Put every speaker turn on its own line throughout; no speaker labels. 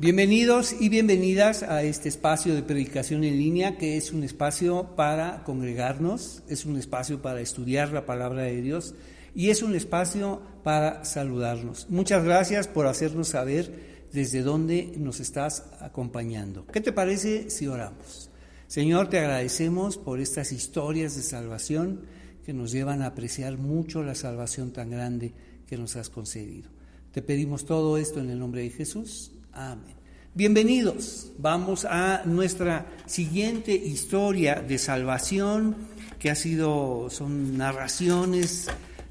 Bienvenidos y bienvenidas a este espacio de predicación en línea, que es un espacio para congregarnos, es un espacio para estudiar la palabra de Dios y es un espacio para saludarnos. Muchas gracias por hacernos saber desde dónde nos estás acompañando. ¿Qué te parece si oramos? Señor, te agradecemos por estas historias de salvación que nos llevan a apreciar mucho la salvación tan grande que nos has concedido. Te pedimos todo esto en el nombre de Jesús. Amén. Bienvenidos. Vamos a nuestra siguiente historia de salvación, que ha sido, son narraciones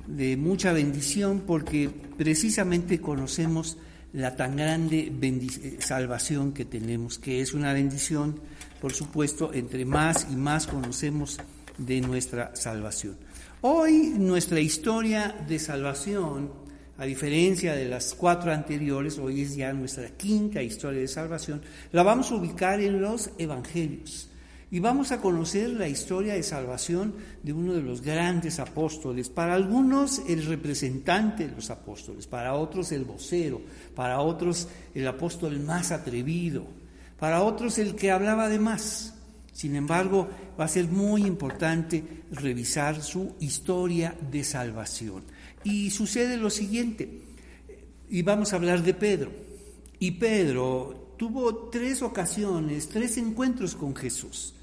de mucha bendición, porque precisamente conocemos la tan grande eh, salvación que tenemos, que es una bendición, por supuesto, entre más y más conocemos de nuestra salvación. Hoy nuestra historia de salvación a diferencia de las cuatro anteriores, hoy es ya nuestra quinta historia de salvación, la vamos a ubicar en los evangelios. Y vamos a conocer la historia de salvación de uno de los grandes apóstoles. Para algunos el representante de los apóstoles, para otros el vocero, para otros el apóstol más atrevido, para otros el que hablaba de más. Sin embargo, va a ser muy importante revisar su historia de salvación. Y sucede lo siguiente, y vamos a hablar de Pedro. Y Pedro tuvo tres ocasiones, tres encuentros con Jesús.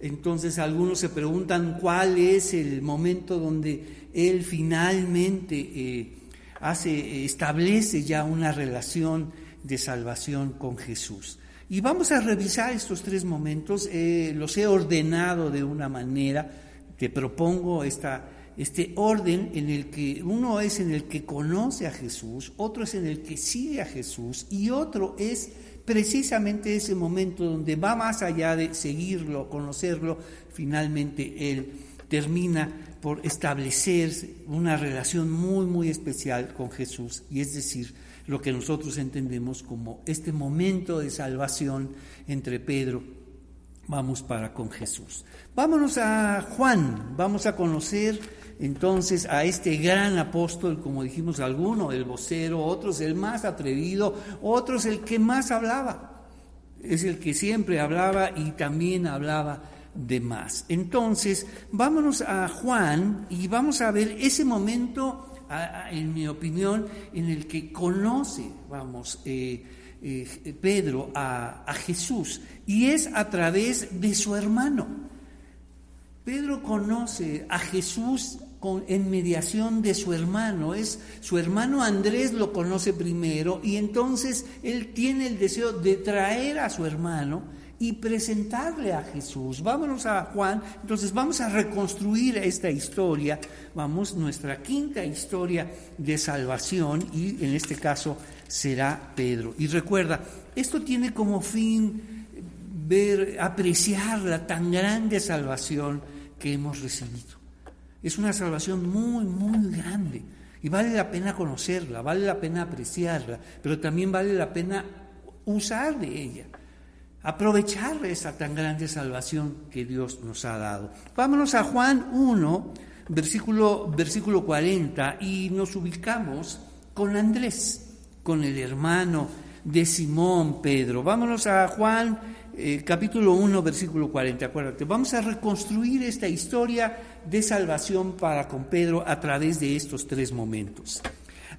Entonces algunos se preguntan cuál es el momento donde él finalmente eh, hace, establece ya una relación de salvación con Jesús. Y vamos a revisar estos tres momentos, eh, los he ordenado de una manera, te propongo esta este orden en el que uno es en el que conoce a Jesús, otro es en el que sigue a Jesús y otro es precisamente ese momento donde va más allá de seguirlo, conocerlo, finalmente él termina por establecer una relación muy, muy especial con Jesús y es decir, lo que nosotros entendemos como este momento de salvación entre Pedro vamos para con Jesús. Vámonos a Juan, vamos a conocer entonces a este gran apóstol, como dijimos alguno, el vocero, otros el más atrevido, otros el que más hablaba. Es el que siempre hablaba y también hablaba de más. Entonces, vámonos a Juan y vamos a ver ese momento, en mi opinión, en el que conoce, vamos, eh, eh, Pedro a, Jesús y es a través de su hermano. Pedro conoce a Jesús en mediación de su hermano. Es su hermano Andrés lo conoce primero y entonces él tiene el deseo de traer a su hermano y presentarle a Jesús. Vámonos a Juan, entonces vamos a reconstruir esta historia, vamos, nuestra quinta historia de salvación y en este caso será Pedro. Y recuerda, esto tiene como fin ver, apreciar la tan grande salvación que hemos recibido. Es una salvación muy, muy grande. Y vale la pena conocerla, vale la pena apreciarla, pero también vale la pena usar de ella, aprovechar esa tan grande salvación que Dios nos ha dado. Vámonos a Juan 1, versículo, versículo 40, y nos ubicamos con Andrés, con el hermano de Simón Pedro. Vámonos a Juan eh, capítulo 1, versículo 40, acuérdate. Vamos a reconstruir esta historia de salvación para con Pedro a través de estos tres momentos.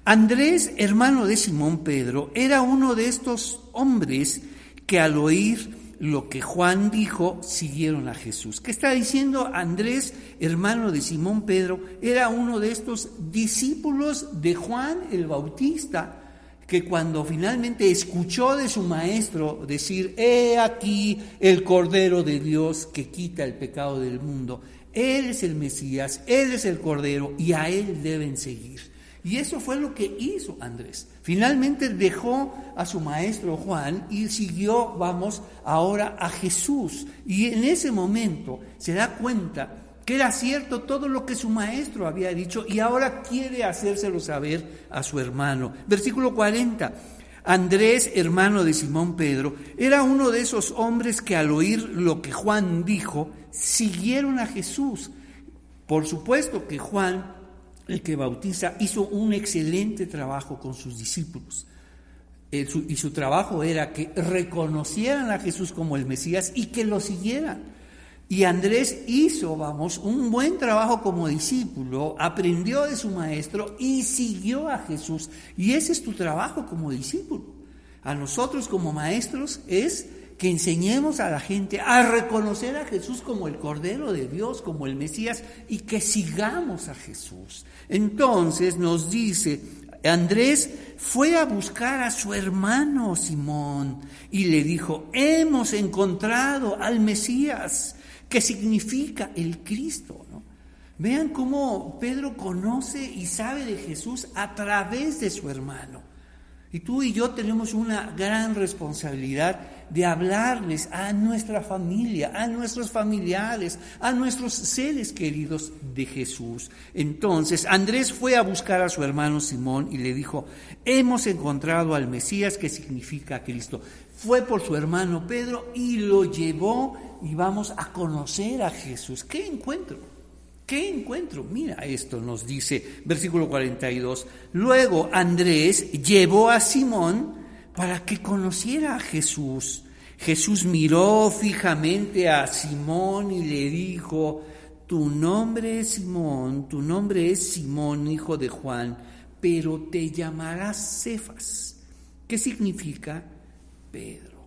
Andrés, hermano de Simón Pedro, era uno de estos hombres que al oír lo que Juan dijo, siguieron a Jesús. ¿Qué está diciendo Andrés, hermano de Simón Pedro? Era uno de estos discípulos de Juan el Bautista, que cuando finalmente escuchó de su maestro decir, he aquí el Cordero de Dios que quita el pecado del mundo, Él es el Mesías, Él es el Cordero y a Él deben seguir. Y eso fue lo que hizo Andrés. Finalmente dejó a su maestro Juan y siguió, vamos, ahora a Jesús. Y en ese momento se da cuenta que era cierto todo lo que su maestro había dicho y ahora quiere hacérselo saber a su hermano. Versículo 40. Andrés, hermano de Simón Pedro, era uno de esos hombres que al oír lo que Juan dijo, siguieron a Jesús. Por supuesto que Juan, el que bautiza, hizo un excelente trabajo con sus discípulos. y su trabajo era que reconocieran a Jesús como el Mesías y que lo siguieran. Y Andrés hizo, vamos, un buen trabajo como discípulo, aprendió de su maestro y siguió a Jesús. Y ese es tu trabajo como discípulo. A nosotros como maestros es que enseñemos a la gente a reconocer a Jesús como el Cordero de Dios, como el Mesías, y que sigamos a Jesús. Entonces nos dice, Andrés fue a buscar a su hermano Simón y le dijo, hemos encontrado al Mesías, que significa el Cristo. Vean cómo Pedro conoce y sabe de Jesús a través de su hermano. Y tú y yo tenemos una gran responsabilidad de hablarles a nuestra familia, a nuestros familiares, a nuestros seres queridos de Jesús. Entonces Andrés fue a buscar a su hermano Simón y le dijo, hemos encontrado al Mesías que significa Cristo. Fue por su hermano Pedro y lo llevó y vamos a conocer a Jesús. ¿Qué encuentro? ¿Qué encuentro? Mira, esto nos dice versículo 42. Luego Andrés llevó a Simón para que conociera a Jesús. Jesús miró fijamente a Simón y le dijo, tu nombre es Simón, tu nombre es Simón, hijo de Juan, pero te llamarás Cefas. ¿Qué significa Pedro?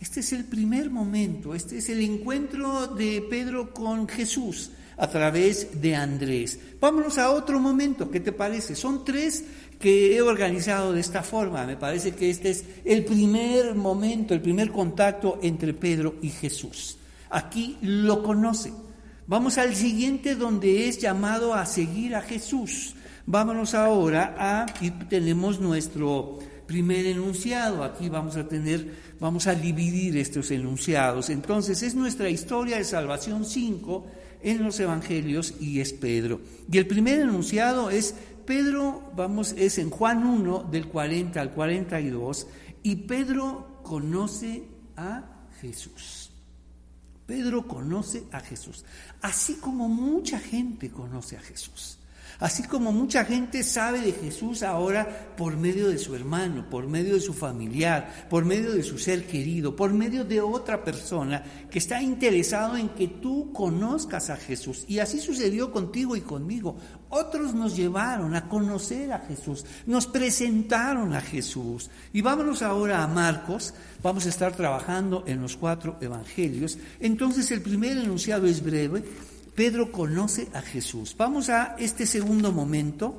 Este es el primer momento, este es el encuentro de Pedro con Jesús a través de Andrés. Vámonos a otro momento, ¿qué te parece? Son tres que he organizado de esta forma. Me parece que este es el primer momento, el primer contacto entre Pedro y Jesús. Aquí lo conoce. Vamos al siguiente donde es llamado a seguir a Jesús. Vámonos ahora a, y tenemos nuestro primer enunciado. Aquí vamos a tener, vamos a dividir estos enunciados. Entonces es nuestra historia de salvación 5 en los evangelios y es Pedro. Y el primer enunciado es Pedro, vamos, es en Juan 1 del 40 al 42 y Pedro conoce a Jesús. Pedro conoce a Jesús, así como mucha gente conoce a Jesús. Así como mucha gente sabe de Jesús ahora por medio de su hermano, por medio de su familiar, por medio de su ser querido, por medio de otra persona que está interesado en que tú conozcas a Jesús. Y así sucedió contigo y conmigo. Otros nos llevaron a conocer a Jesús, nos presentaron a Jesús. Y vámonos ahora a Marcos, vamos a estar trabajando en los cuatro evangelios. Entonces el primer enunciado es breve Pedro conoce a Jesús. Vamos a este segundo momento.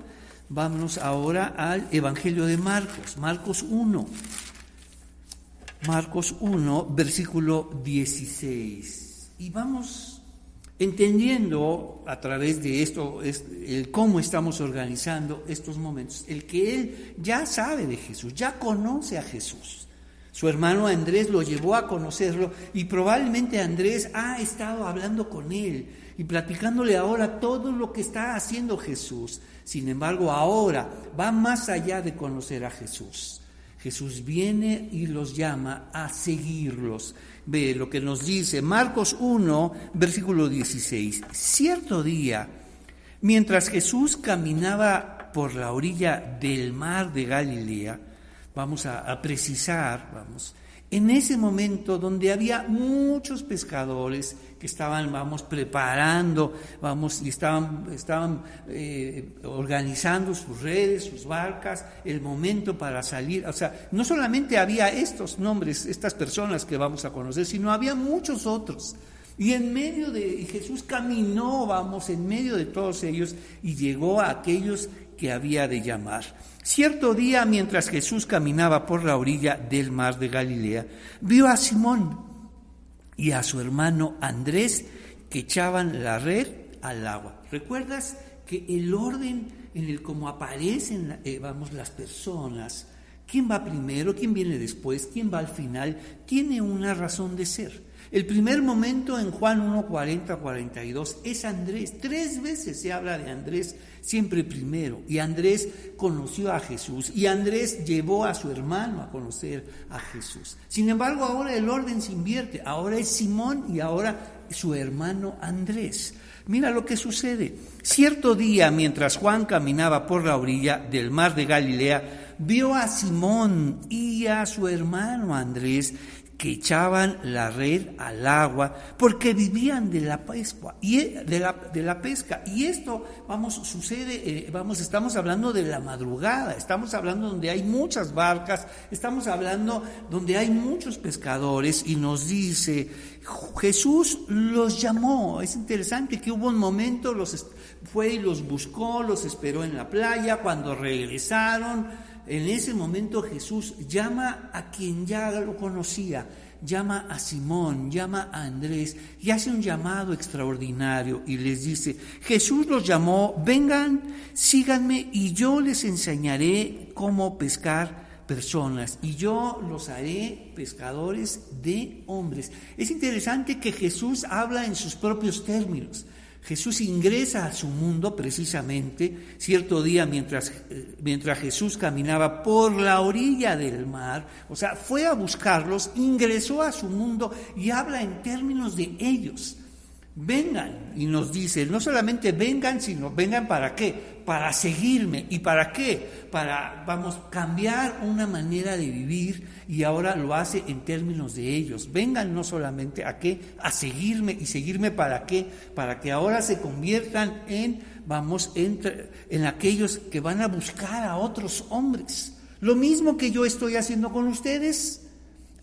Vámonos ahora al Evangelio de Marcos, Marcos 1. Marcos 1, versículo 16. Y vamos entendiendo a través de esto el cómo estamos organizando estos momentos, el que él ya sabe de Jesús, ya conoce a Jesús. Su hermano Andrés lo llevó a conocerlo y probablemente Andrés ha estado hablando con él y platicándole ahora todo lo que está haciendo Jesús. Sin embargo, ahora va más allá de conocer a Jesús. Jesús viene y los llama a seguirlos. Ve lo que nos dice Marcos 1, versículo 16. Cierto día, mientras Jesús caminaba por la orilla del mar de Galilea, vamos a, precisar, vamos, en ese momento donde había muchos pescadores que estaban, vamos, preparando, vamos, y estaban, estaban eh, organizando sus redes, sus barcas, el momento para salir. O sea, no solamente había estos nombres, estas personas que vamos a conocer, sino había muchos otros. Y en medio de, Jesús caminó, vamos, en medio de todos ellos y llegó a aquellos que había de llamar. Cierto día, mientras Jesús caminaba por la orilla del mar de Galilea, vio a Simón y a su hermano Andrés que echaban la red al agua. ¿Recuerdas que el orden en el cómo aparecen eh, vamos, las personas, quién va primero, quién viene después, quién va al final, tiene una razón de ser? El primer momento en Juan 1, 40, 42 es Andrés. Tres veces se habla de Andrés, siempre primero. Y Andrés conoció a Jesús. Y Andrés llevó a su hermano a conocer a Jesús. Sin embargo, ahora el orden se invierte. Ahora es Simón y ahora su hermano Andrés. Mira lo que sucede. Cierto día, mientras Juan caminaba por la orilla del mar de Galilea, vio a Simón y a su hermano Andrés que echaban la red al agua porque vivían de la pesca y e, de la, de la pesca. Y esto vamos sucede eh, vamos estamos hablando de la madrugada estamos hablando donde hay muchas barcas estamos hablando donde hay muchos pescadores y nos dice Jesús los llamó es interesante que hubo un momento los fue y los buscó los esperó en la playa cuando regresaron en ese momento Jesús llama a quien ya lo conocía, llama a Simón, llama a Andrés y hace un llamado extraordinario y les dice, Jesús los llamó, vengan, síganme y yo les enseñaré cómo pescar personas y yo los haré pescadores de hombres. Es interesante que Jesús habla en sus propios términos. Jesús ingresa a su mundo precisamente cierto día mientras, eh, mientras Jesús caminaba por la orilla del mar, o sea, fue a buscarlos, ingresó a su mundo y habla en términos de ellos. Vengan, y nos dice, no solamente vengan, sino vengan para qué, para seguirme. ¿Y para qué? Para, vamos, cambiar una manera de vivir y ahora lo hace en términos de ellos. Vengan no solamente a qué, a seguirme y seguirme para qué, para que ahora se conviertan en, vamos, en, en aquellos que van a buscar a otros hombres. Lo mismo que yo estoy haciendo con ustedes,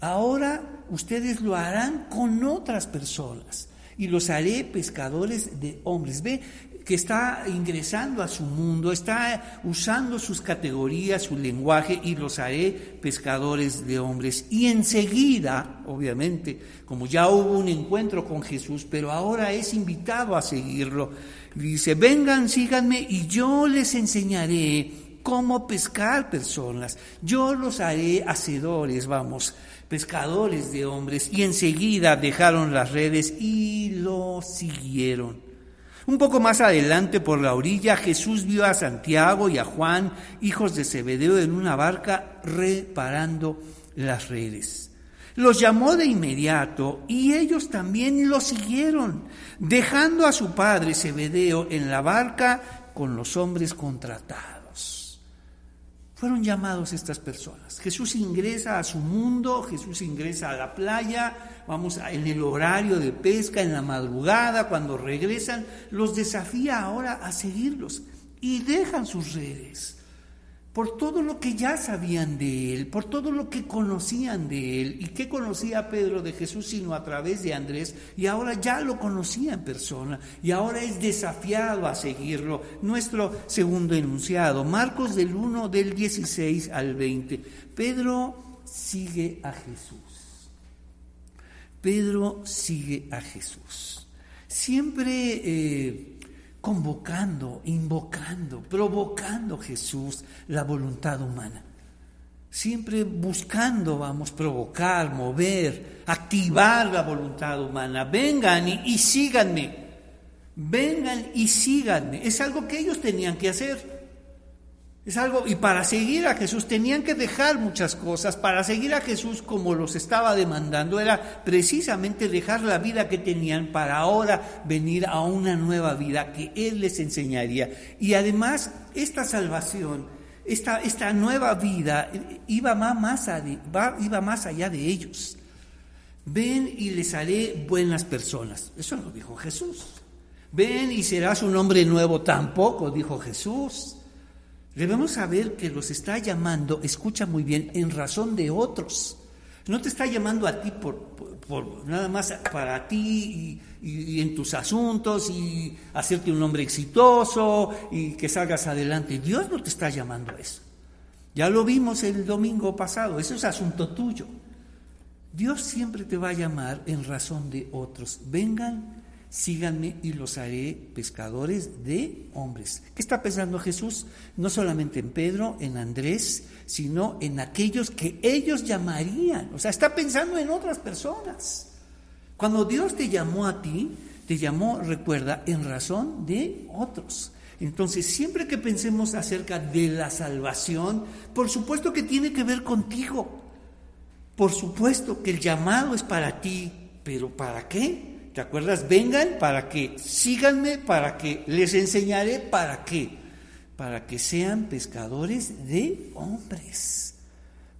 ahora ustedes lo harán con otras personas y los haré pescadores de hombres. Ve que está ingresando a su mundo, está usando sus categorías, su lenguaje y los haré pescadores de hombres. Y enseguida, obviamente, como ya hubo un encuentro con Jesús, pero ahora es invitado a seguirlo, dice, vengan, síganme y yo les enseñaré cómo pescar personas. Yo los haré hacedores, vamos, pescadores de hombres, y enseguida dejaron las redes y lo siguieron. Un poco más adelante por la orilla Jesús vio a Santiago y a Juan, hijos de Zebedeo, en una barca reparando las redes. Los llamó de inmediato y ellos también lo siguieron, dejando a su padre Zebedeo en la barca con los hombres contratados. Fueron llamados estas personas. Jesús ingresa a su mundo, Jesús ingresa a la playa, vamos en el horario de pesca, en la madrugada, cuando regresan, los desafía ahora a seguirlos y dejan sus redes por todo lo que ya sabían de él, por todo lo que conocían de él. ¿Y qué conocía Pedro de Jesús sino a través de Andrés? Y ahora ya lo conocía en persona y ahora es desafiado a seguirlo. Nuestro segundo enunciado, Marcos del 1 del 16 al 20. Pedro sigue a Jesús. Pedro sigue a Jesús. Siempre... Eh, convocando, invocando, provocando Jesús la voluntad humana. Siempre buscando, vamos, provocar, mover, activar la voluntad humana. Vengan y, y síganme. Vengan y síganme. Es algo que ellos tenían que hacer. Es algo, y para seguir a Jesús tenían que dejar muchas cosas, para seguir a Jesús como los estaba demandando, era precisamente dejar la vida que tenían para ahora venir a una nueva vida que Él les enseñaría. Y además, esta salvación, esta, esta nueva vida iba más, iba más allá de ellos. Ven y les haré buenas personas. Eso no dijo Jesús. Ven y serás un hombre nuevo. Tampoco dijo Jesús. Debemos saber que los está llamando, escucha muy bien, en razón de otros. No te está llamando a ti por, nada más para ti y, en tus asuntos y hacerte un hombre exitoso y que salgas adelante. Dios no te está llamando a eso. Ya lo vimos el domingo pasado, eso es asunto tuyo. Dios siempre te va a llamar en razón de otros. Vengan síganme y los haré pescadores de hombres. ¿Qué está pensando Jesús? No solamente en Pedro, en Andrés, sino en aquellos que ellos llamarían. O sea, está pensando en otras personas. Cuando Dios te llamó a ti, te llamó, recuerda, en razón de otros. Entonces, siempre que pensemos acerca de la salvación, por supuesto que tiene que ver contigo. Por supuesto que el llamado es para ti, pero ¿para qué? ¿Te acuerdas? Vengan para que, síganme para que, les enseñaré para qué. para que sean pescadores de hombres.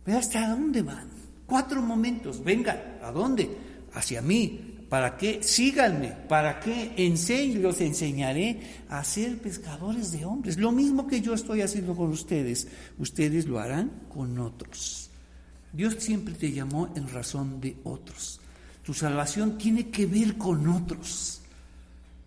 Ve hasta dónde van. Cuatro momentos. Vengan, ¿a dónde? Hacia mí. ¿Para qué? Síganme. ¿Para qué? Enseñe, los enseñaré a ser pescadores de hombres. Lo mismo que yo estoy haciendo con ustedes, ustedes lo harán con otros. Dios siempre te llamó en razón de otros. Tu salvación tiene que ver con otros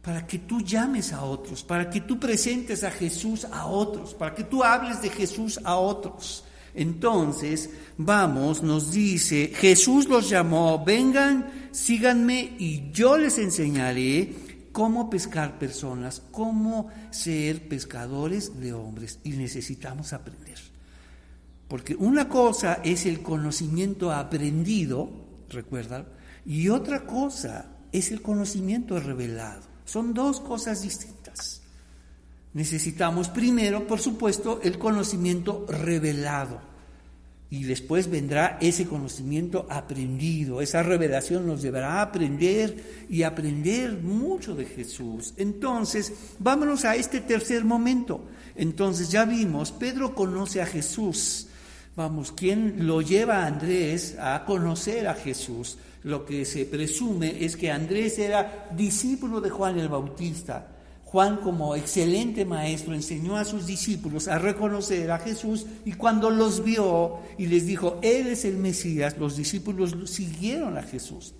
para que tú llames a otros, para que tú presentes a Jesús a otros, para que tú hables de Jesús a otros. Entonces, vamos, nos dice, Jesús los llamó, vengan, síganme y yo les enseñaré cómo pescar personas, cómo ser pescadores de hombres. Y necesitamos aprender. Porque una cosa es el conocimiento aprendido, recuerda, y otra cosa es el conocimiento revelado. Son dos cosas distintas. Necesitamos primero, por supuesto, el conocimiento revelado. Y después vendrá ese conocimiento aprendido. Esa revelación nos llevará a aprender y aprender mucho de Jesús. Entonces, vámonos a este tercer momento. Entonces, ya vimos, Pedro conoce a Jesús. Vamos, ¿quién lo lleva a Andrés a conocer a Jesús? Lo que se presume es que Andrés era discípulo de Juan el Bautista. Juan como excelente maestro enseñó a sus discípulos a reconocer a Jesús y cuando los vio y les dijo, Él es el Mesías, los discípulos siguieron a Jesús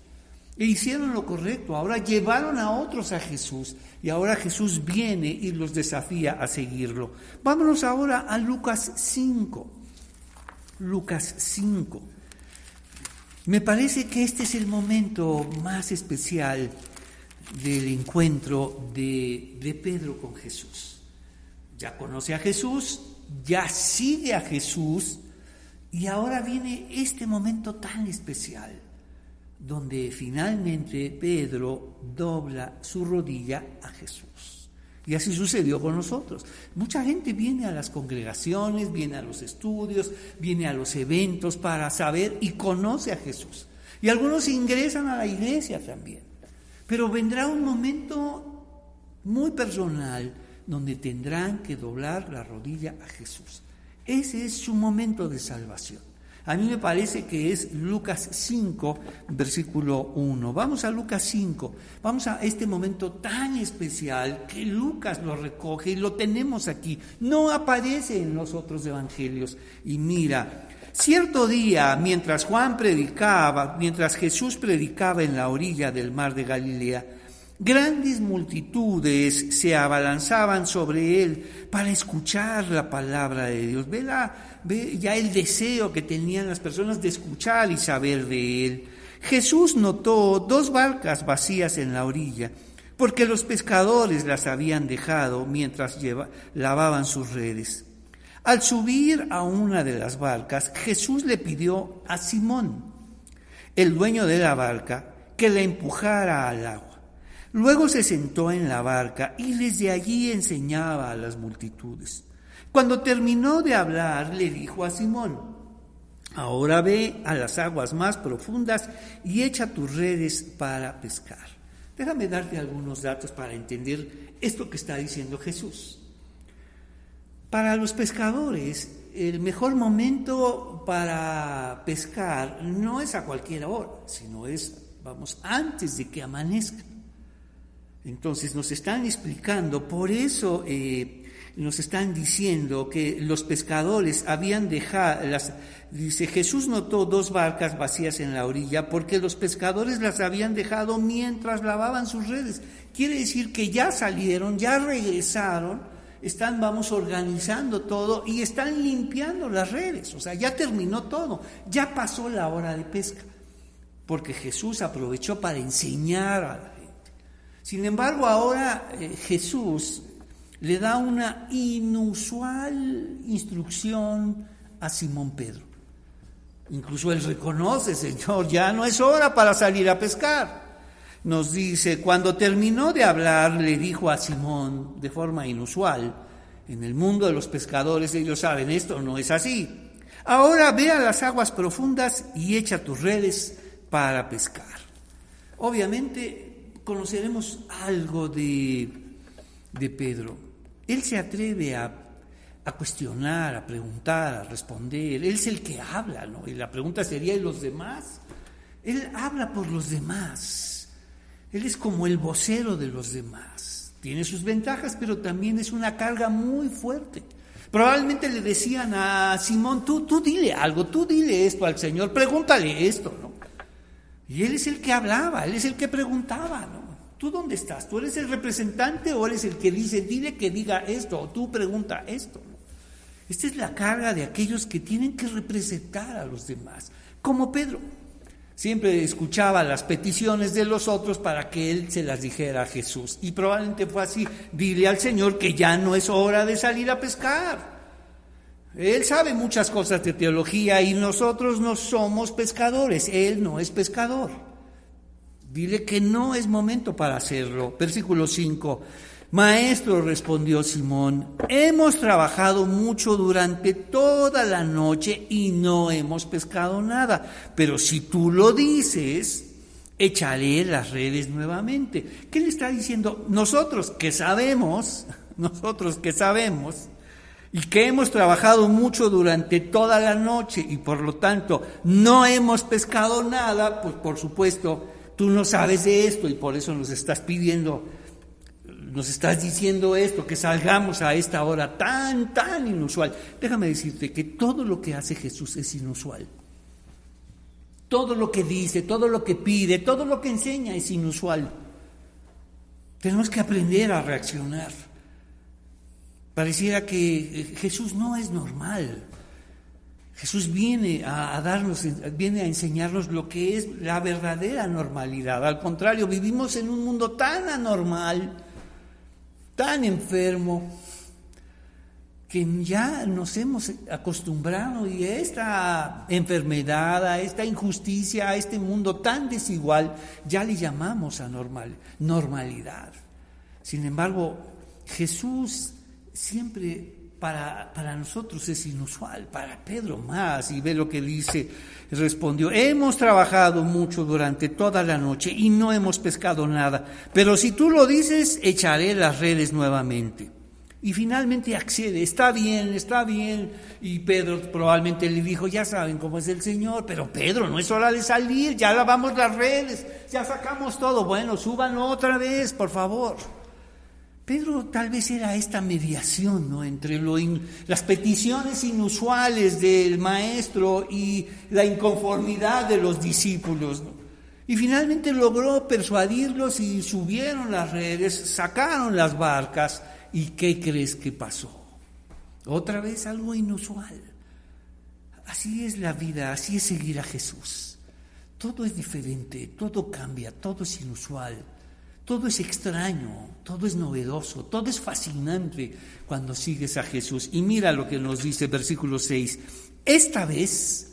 e hicieron lo correcto. Ahora llevaron a otros a Jesús y ahora Jesús viene y los desafía a seguirlo. Vámonos ahora a Lucas 5. Lucas 5. Me parece que este es el momento más especial del encuentro de, de, Pedro con Jesús. Ya conoce a Jesús, ya sigue a Jesús y ahora viene este momento tan especial donde finalmente Pedro dobla su rodilla a Jesús. Y así sucedió con nosotros. Mucha gente viene a las congregaciones, viene a los estudios, viene a los eventos para saber y conoce a Jesús. Y algunos ingresan a la iglesia también. Pero vendrá un momento muy personal donde tendrán que doblar la rodilla a Jesús. Ese es su momento de salvación. A mí me parece que es Lucas 5, versículo 1. Vamos a Lucas 5, vamos a este momento tan especial que Lucas lo recoge y lo tenemos aquí. No aparece en los otros evangelios. Y mira, cierto día, mientras Juan predicaba, mientras Jesús predicaba en la orilla del mar de Galilea, Grandes multitudes se abalanzaban sobre él para escuchar la palabra de Dios. Ve, ve, ya el deseo que tenían las personas de escuchar y saber de él. Jesús notó dos barcas vacías en la orilla, porque los pescadores las habían dejado mientras lavaban sus redes. Al subir a una de las barcas, Jesús le pidió a Simón, el dueño de la barca, que la empujara al agua. Luego se sentó en la barca y desde allí enseñaba a las multitudes. Cuando terminó de hablar, le dijo a Simón, ahora ve a las aguas más profundas y echa tus redes para pescar. Déjame darte algunos datos para entender esto que está diciendo Jesús. Para los pescadores, el mejor momento para pescar no es a cualquier hora, sino es, vamos, antes de que amanezca. Entonces nos están explicando, por eso eh, nos están diciendo que los pescadores habían dejado, dice Jesús notó dos barcas vacías en la orilla porque los pescadores las habían dejado mientras lavaban sus redes. Quiere decir que ya salieron, ya regresaron, están, vamos, organizando todo y están limpiando las redes. O sea, ya terminó todo, ya pasó la hora de pesca, porque Jesús aprovechó para enseñar a sin embargo, ahora eh, Jesús le da una inusual instrucción a Simón Pedro. Incluso él reconoce, Señor, ya no es hora para salir a pescar. Nos dice, cuando terminó de hablar, le dijo a Simón de forma inusual, en el mundo de los pescadores ellos saben, esto no es así. Ahora ve a las aguas profundas y echa tus redes para pescar. Obviamente conoceremos algo de, de Pedro. Él se atreve a a cuestionar, a preguntar, a responder. Él es el que habla, ¿no? Y la pregunta sería, ¿y los demás? Él habla por los demás. Él es como el vocero de los demás. Tiene sus ventajas, pero también es una carga muy fuerte. Probablemente le decían a Simón, tú, tú dile algo, tú dile esto al Señor, pregúntale esto, ¿no? Y él es el que hablaba, él es el que preguntaba, ¿no? ¿Tú dónde estás? ¿Tú eres el representante o eres el que dice, dile que diga esto o tú pregunta esto? Esta es la carga de aquellos que tienen que representar a los demás, como Pedro. Siempre escuchaba las peticiones de los otros para que él se las dijera a Jesús. Y probablemente fue así, dile al Señor que ya no es hora de salir a pescar. Él sabe muchas cosas de teología y nosotros no somos pescadores, Él no es pescador. Dile que no es momento para hacerlo. Versículo 5. Maestro, respondió Simón, hemos trabajado mucho durante toda la noche y no hemos pescado nada, pero si tú lo dices, echaré las redes nuevamente. ¿Qué le está diciendo? Nosotros que sabemos, nosotros que sabemos, y que hemos trabajado mucho durante toda la noche y por lo tanto no hemos pescado nada, pues por supuesto tú no sabes de esto y por eso nos estás pidiendo nos estás diciendo esto, que salgamos a esta hora tan, tan inusual. Déjame decirte que todo lo que hace Jesús es inusual. Todo lo que dice, todo lo que pide, todo lo que enseña es inusual. Tenemos que aprender a reaccionar. Pareciera que Jesús no es normal. Jesús viene a, darnos, viene a enseñarnos lo que es la verdadera normalidad. Al contrario, vivimos en un mundo tan anormal tan enfermo que ya nos hemos acostumbrado y a esta enfermedad, a esta injusticia, a este mundo tan desigual, ya le llamamos anormal, normalidad. Sin embargo, Jesús siempre para, para, nosotros es inusual, para Pedro más, y ve lo que dice, respondió, hemos trabajado mucho durante toda la noche y no hemos pescado nada, pero si tú lo dices, echaré las redes nuevamente. Y finalmente accede, está bien, está bien. Y Pedro probablemente le dijo, ya saben cómo es el Señor, pero Pedro, no es hora de salir, ya lavamos las redes, ya sacamos todo. Bueno, suban otra vez, por favor. Pedro tal vez era esta mediación ¿no? entre las peticiones inusuales del maestro y la inconformidad de los discípulos. Y finalmente logró persuadirlos y subieron las redes, sacaron las barcas. ¿Y qué crees que pasó? Otra vez algo inusual. Así es la vida, así es seguir a Jesús. Todo es diferente, todo cambia, todo es inusual. Todo es extraño, todo es novedoso, todo es fascinante cuando sigues a Jesús. Y mira lo que nos dice versículo 6. Esta vez,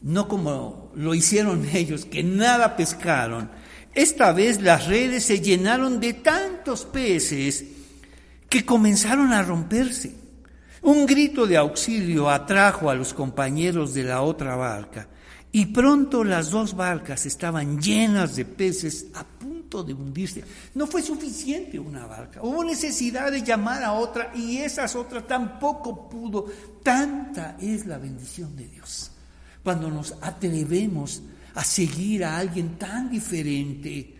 no como lo hicieron ellos, que nada pescaron, esta vez las redes se llenaron de tantos peces que comenzaron a romperse. Un grito de auxilio atrajo a los compañeros de la otra barca y pronto las dos barcas estaban llenas de peces a de hundirse. No fue suficiente una barca. Hubo necesidad de llamar a otra y esas otras tampoco pudo. Tanta es la bendición de Dios. Cuando nos atrevemos a seguir a alguien tan diferente,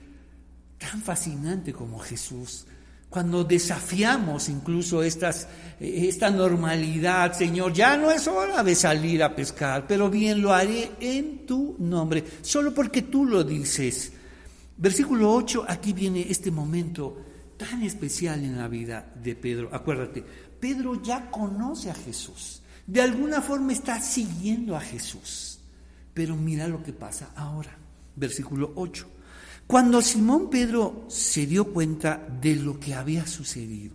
tan fascinante como Jesús, cuando desafiamos incluso estas, esta normalidad, Señor, ya no es hora de salir a pescar, pero bien lo haré en tu nombre, solo porque tú lo dices. Versículo 8, aquí viene este momento tan especial en la vida de Pedro. Acuérdate, Pedro ya conoce a Jesús. De alguna forma está siguiendo a Jesús. Pero mira lo que pasa ahora. Versículo 8. Cuando Simón Pedro se dio cuenta de lo que había sucedido,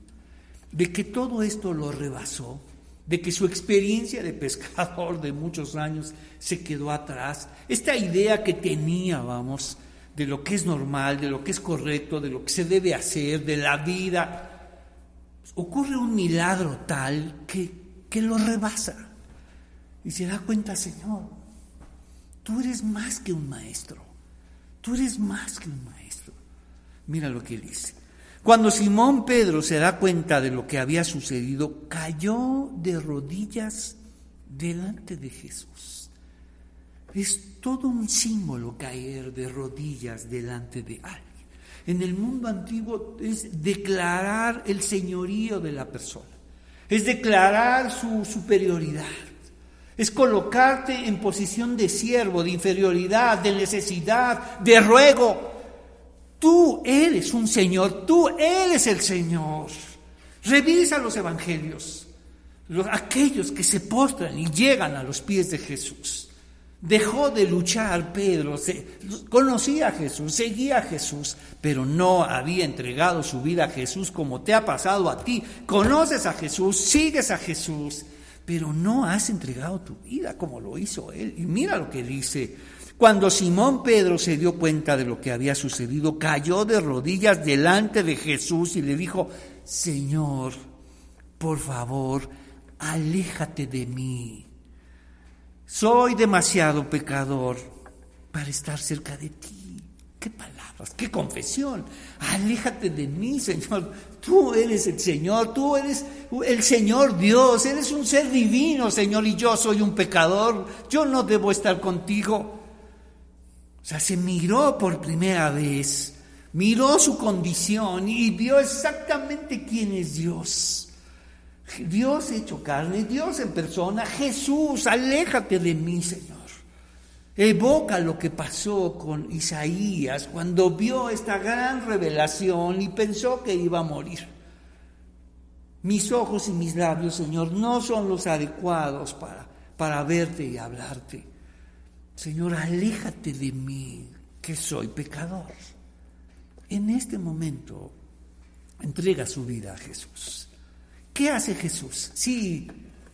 de que todo esto lo rebasó, de que su experiencia de pescador de muchos años se quedó atrás, esta idea que tenía, vamos, de lo que es normal, de lo que es correcto, de lo que se debe hacer, de la vida, ocurre un milagro tal que, que lo rebasa. Y se da cuenta, Señor, tú eres más que un maestro, tú eres más que un maestro. Mira lo que dice. Cuando Simón Pedro se da cuenta de lo que había sucedido, cayó de rodillas delante de Jesús. Es todo un símbolo caer de rodillas delante de alguien. En el mundo antiguo es declarar el señorío de la persona, es declarar su superioridad, es colocarte en posición de siervo, de inferioridad, de necesidad, de ruego. Tú eres un Señor, tú eres el Señor. Revisa los evangelios, aquellos que se postran y llegan a los pies de Jesús. Dejó de luchar Pedro, conocía a Jesús, seguía a Jesús, pero no había entregado su vida a Jesús como te ha pasado a ti. Conoces a Jesús, sigues a Jesús, pero no has entregado tu vida como lo hizo él. Y mira lo que dice, cuando Simón Pedro se dio cuenta de lo que había sucedido, cayó de rodillas delante de Jesús y le dijo, Señor, por favor, aléjate de mí. Soy demasiado pecador para estar cerca de ti. Qué palabras, qué confesión. Aléjate de mí, Señor. Tú eres el Señor, tú eres el Señor Dios, eres un ser divino, Señor, y yo soy un pecador. Yo no debo estar contigo. O sea, se miró por primera vez, miró su condición y vio exactamente quién es Dios. Dios hecho carne, Dios en persona, Jesús, aléjate de mí, Señor. Evoca lo que pasó con Isaías cuando vio esta gran revelación y pensó que iba a morir. Mis ojos y mis labios, Señor, no son los adecuados para, para verte y hablarte. Señor, aléjate de mí, que soy pecador. En este momento entrega su vida a Jesús. ¿Qué hace Jesús? Sí,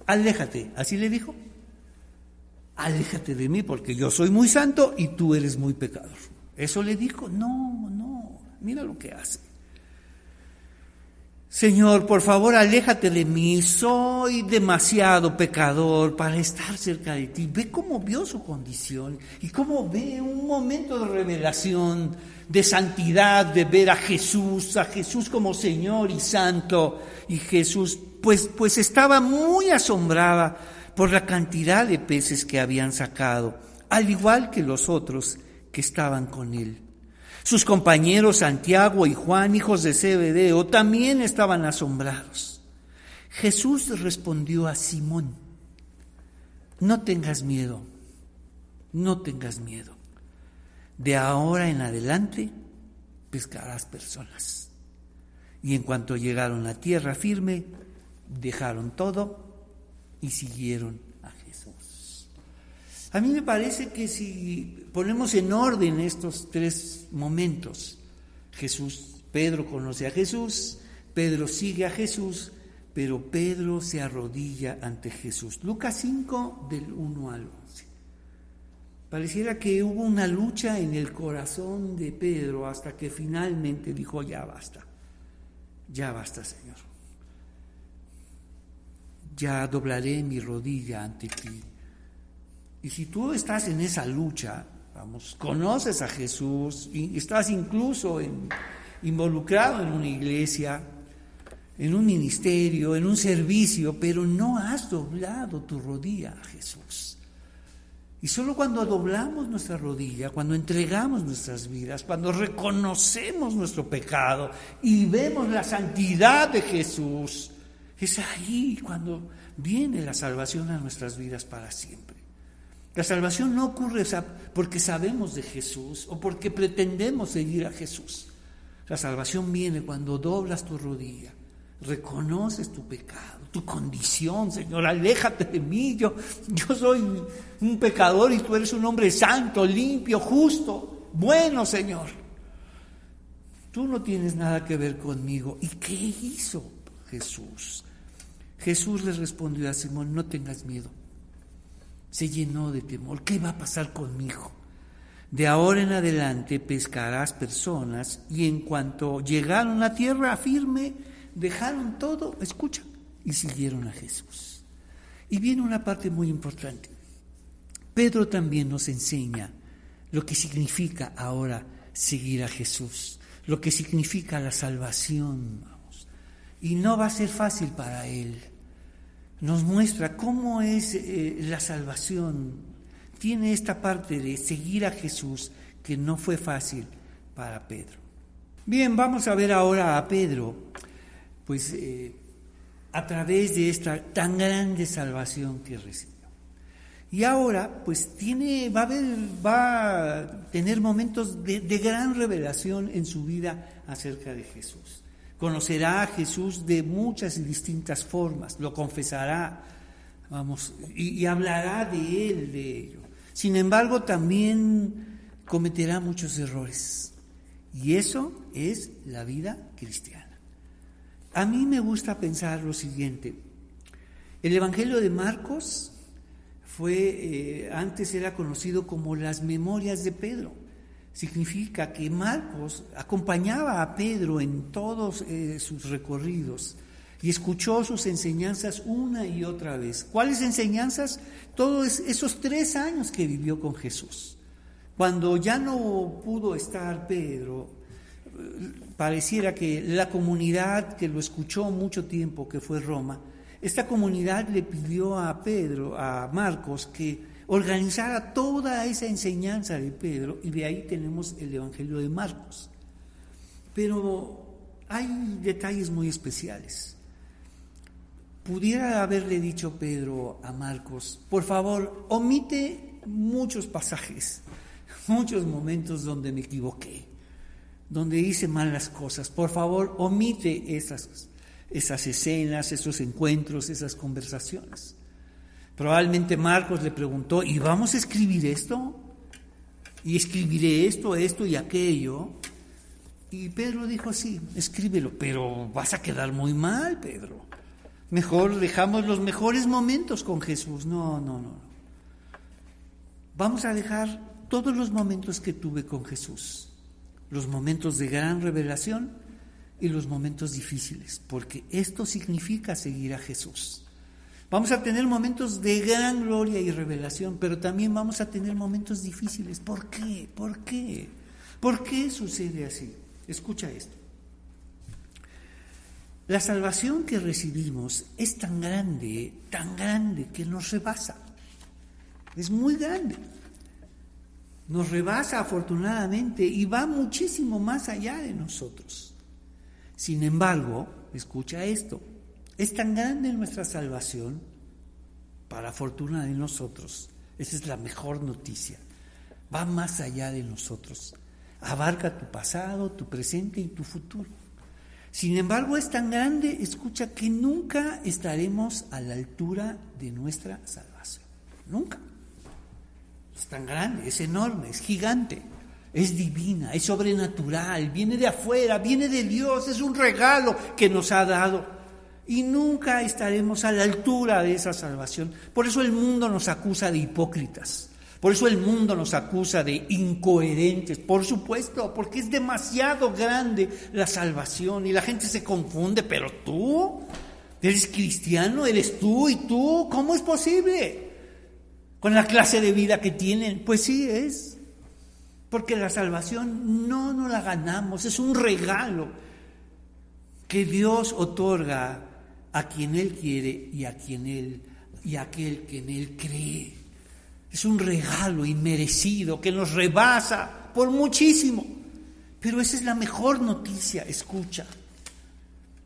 aléjate, así le dijo aléjate de mí porque yo soy muy santo y tú eres muy pecador. Eso le dijo, no, no, mira lo que hace. Señor, por favor, aléjate de mí, soy demasiado pecador para estar cerca de ti. Ve cómo vio su condición y cómo ve un momento de revelación, de santidad, de ver a Jesús, a Jesús como Señor y Santo. Y Jesús, pues, pues estaba muy asombrada por la cantidad de peces que habían sacado, al igual que los otros que estaban con él. Sus compañeros Santiago y Juan, hijos de Zebedeo, también estaban asombrados. Jesús respondió a Simón, no tengas miedo, no tengas miedo. De ahora en adelante pescarás personas. Y en cuanto llegaron a tierra firme, dejaron todo y siguieron a Jesús. A mí me parece que si ponemos en orden estos tres momentos, Jesús, Pedro conoce a Jesús, Pedro sigue a Jesús, pero Pedro se arrodilla ante Jesús. Lucas 5 del 1 al 11. Pareciera que hubo una lucha en el corazón de Pedro hasta que finalmente dijo, ya basta, ya basta Señor ya doblaré mi rodilla ante ti. Y si tú estás en esa lucha, vamos, conoces a Jesús y estás incluso involucrado en una iglesia, en un ministerio, en un servicio, pero no has doblado tu rodilla a Jesús. Y solo cuando doblamos nuestra rodilla, cuando entregamos nuestras vidas, cuando reconocemos nuestro pecado y vemos la santidad de Jesús, es ahí cuando viene la salvación a nuestras vidas para siempre. La salvación no ocurre porque sabemos de Jesús o porque pretendemos seguir a Jesús. La salvación viene cuando doblas tu rodilla, reconoces tu pecado, tu condición, Señor, aléjate de mí, yo, yo soy un pecador y tú eres un hombre santo, limpio, justo, bueno, Señor. Tú no tienes nada que ver conmigo. ¿Y qué hizo Jesús? Jesús le respondió a Simón, no tengas miedo. Se llenó de temor. ¿Qué va a pasar conmigo? De ahora en adelante pescarás personas y en cuanto llegaron a tierra firme, dejaron todo, escucha, y siguieron a Jesús. Y viene una parte muy importante. Pedro también nos enseña lo que significa ahora seguir a Jesús lo que significa la salvación. Y no va a ser fácil para él. Nos muestra cómo es eh, la salvación. Tiene esta parte de seguir a Jesús que no fue fácil para Pedro. Bien, vamos a ver ahora a Pedro, pues eh, a través de esta tan grande salvación que recibió. Y ahora, pues tiene, va a, va a tener momentos de gran revelación en su vida acerca de Jesús. Conocerá a Jesús de muchas y distintas formas, lo confesará, vamos, y, hablará de él, de ello. Sin embargo, también cometerá muchos errores. Y eso es la vida cristiana. A mí me gusta pensar lo siguiente. El Evangelio de Marcos fue, eh, antes era conocido como las memorias de Pedro. Significa que Marcos acompañaba a Pedro en todos eh, sus recorridos y escuchó sus enseñanzas una y otra vez. ¿Cuáles enseñanzas? Todos esos tres años que vivió con Jesús. Cuando ya no pudo estar Pedro, pareciera que la comunidad que lo escuchó mucho tiempo, que fue Roma, esta comunidad le pidió a Pedro, a Marcos, que organizara toda esa enseñanza de Pedro y de ahí tenemos el Evangelio de Marcos. Pero hay detalles muy especiales. Pudiera haberle dicho Pedro a Marcos, por favor, omite muchos pasajes, muchos momentos donde me equivoqué donde hice mal las cosas. Por favor, omite esas, esas escenas, esos encuentros, esas conversaciones. Probablemente Marcos le preguntó, ¿y vamos a escribir esto? ¿Y escribiré esto, esto y aquello? Y Pedro dijo, sí, escríbelo, pero vas a quedar muy mal, Pedro. Mejor dejamos los mejores momentos con Jesús. No, no, no. Vamos a dejar todos los momentos que tuve con Jesús los momentos de gran revelación y los momentos difíciles, porque esto significa seguir a Jesús. Vamos a tener momentos de gran gloria y revelación, pero también vamos a tener momentos difíciles. ¿Por qué? ¿Por qué? ¿Por qué sucede así? Escucha esto. La salvación que recibimos es tan grande, tan grande, que nos rebasa. Es muy grande nos rebasa afortunadamente y va muchísimo más allá de nosotros. Sin embargo, escucha esto, es tan grande nuestra salvación para fortuna de nosotros. Esa es la mejor noticia. Va más allá de nosotros. Abarca tu pasado, tu presente y tu futuro. Sin embargo, es tan grande, escucha, que nunca estaremos a la altura de nuestra salvación. Nunca. Es tan grande, es enorme, es gigante, es divina, es sobrenatural, viene de afuera, viene de Dios, es un regalo que nos ha dado. Y nunca estaremos a la altura de esa salvación. Por eso el mundo nos acusa de hipócritas. Por eso el mundo nos acusa de incoherentes, por supuesto, porque es demasiado grande la salvación y la gente se confunde, pero tú eres cristiano, eres tú y tú, ¿cómo es posible? con la clase de vida que tienen. Pues sí es, porque la salvación no nos la ganamos, es un regalo que Dios otorga a quien Él quiere y a quien Él y a aquel que en Él cree. Es un regalo inmerecido que nos rebasa por muchísimo. Pero esa es la mejor noticia, escucha.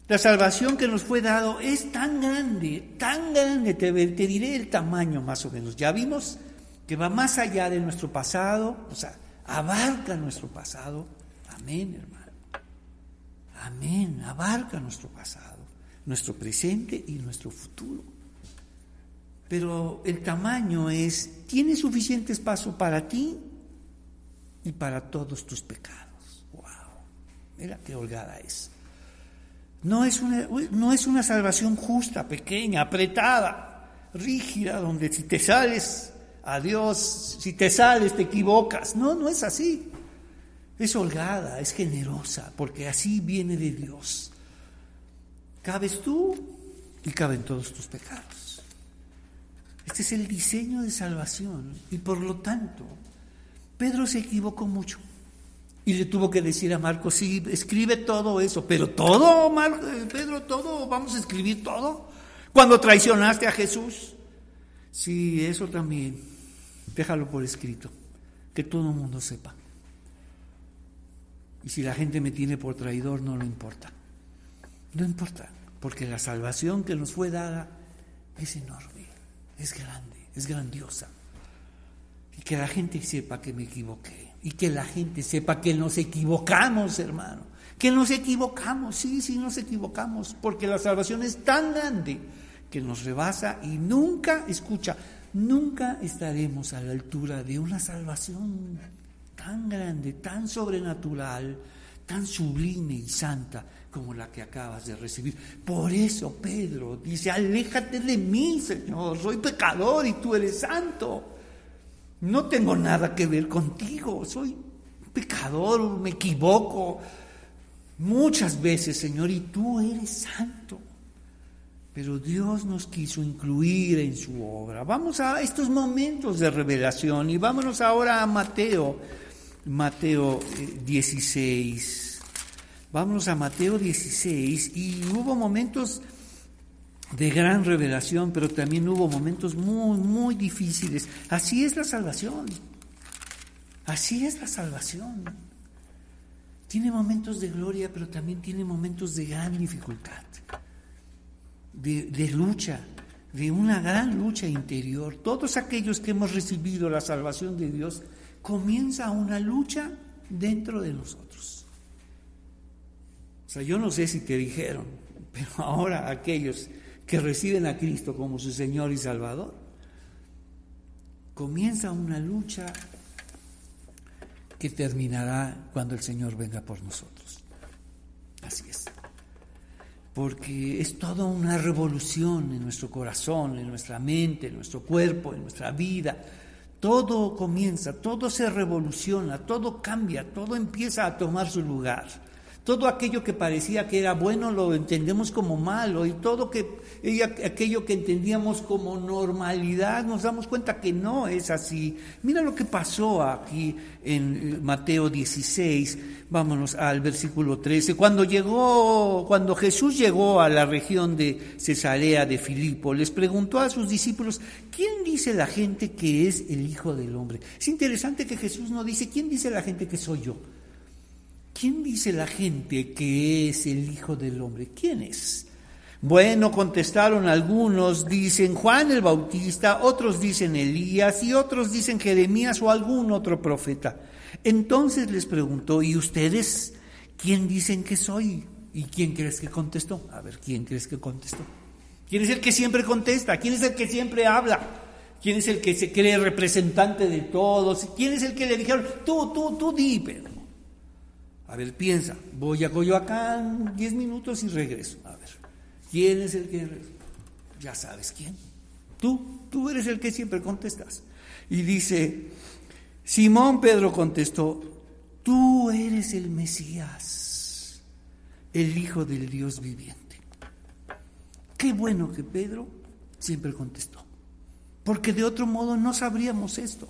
La salvación que nos fue dado es tan grande, tan grande, te, diré el tamaño más o menos. Ya vimos que va más allá de nuestro pasado, o sea, abarca nuestro pasado. Amén, hermano. Amén, abarca nuestro pasado, nuestro presente y nuestro futuro. Pero el tamaño es, tiene suficiente espacio para ti y para todos tus pecados. ¡Wow! Mira qué holgada es. No es, una, no es una salvación justa, pequeña, apretada, rígida, donde si te sales, adiós, si te sales te equivocas. No, no es así. Es holgada, es generosa, porque así viene de Dios. Cabes tú y caben todos tus pecados. Este es el diseño de salvación y por lo tanto, Pedro se equivocó mucho. Y le tuvo que decir a Marcos, sí, escribe todo eso, pero todo, eh, Pedro, todo, vamos a escribir todo. Cuando traicionaste a Jesús, sí, eso también, déjalo por escrito, que todo el mundo sepa. Y si la gente me tiene por traidor, no lo importa. No importa, porque la salvación que nos fue dada es enorme, es grande, es grandiosa. Y que la gente sepa que me equivoqué. Y que la gente sepa que nos equivocamos, hermano. Que nos equivocamos, sí, sí, nos equivocamos. Porque la salvación es tan grande que nos rebasa y nunca, escucha, nunca estaremos a la altura de una salvación tan grande, tan sobrenatural, tan sublime y santa como la que acabas de recibir. Por eso Pedro dice, aléjate de mí, Señor, soy pecador y tú eres santo. No tengo nada que ver contigo, soy pecador, me equivoco muchas veces, Señor, y tú eres santo. Pero Dios nos quiso incluir en su obra. Vamos a estos momentos de revelación y vámonos ahora a Mateo, Mateo 16. Vámonos a Mateo 16 y hubo momentos de gran revelación, pero también hubo momentos muy, muy difíciles. Así es la salvación. Así es la salvación. Tiene momentos de gloria, pero también tiene momentos de gran dificultad, de lucha, de una gran lucha interior. Todos aquellos que hemos recibido la salvación de Dios, comienza una lucha dentro de nosotros. O sea, yo no sé si te dijeron, pero ahora aquellos que reciben a Cristo como su Señor y Salvador, comienza una lucha que terminará cuando el Señor venga por nosotros. Así es. Porque es toda una revolución en nuestro corazón, en nuestra mente, en nuestro cuerpo, en nuestra vida. Todo comienza, todo se revoluciona, todo cambia, todo empieza a tomar su lugar. Todo aquello que parecía que era bueno lo entendemos como malo y todo que, aquello que entendíamos como normalidad nos damos cuenta que no es así. Mira lo que pasó aquí en Mateo 16, vámonos al versículo 13. Cuando llegó, cuando Jesús llegó a la región de Cesarea de Filipo, les preguntó a sus discípulos, ¿quién dice la gente que es el Hijo del Hombre? Es interesante que Jesús no dice, ¿quién dice la gente que soy yo? ¿Quién dice la gente que es el Hijo del Hombre? ¿Quién es? Bueno, contestaron algunos, dicen Juan el Bautista, otros dicen Elías y otros dicen Jeremías o algún otro profeta. Entonces les preguntó, ¿y ustedes quién dicen que soy? ¿Y quién crees que contestó? A ver, ¿quién crees que contestó? ¿Quién es el que siempre contesta? ¿Quién es el que siempre habla? ¿Quién es el que se cree representante de todos? ¿Quién es el que le dijeron, tú, tú, tú di, a ver, piensa, voy a Coyoacán 10 minutos y regreso. A ver, ¿quién es el que... Ya sabes quién. Tú, tú eres el que siempre contestas. Y dice, Simón Pedro contestó, tú eres el Mesías, el Hijo del Dios viviente. Qué bueno que Pedro siempre contestó, porque de otro modo no sabríamos esto.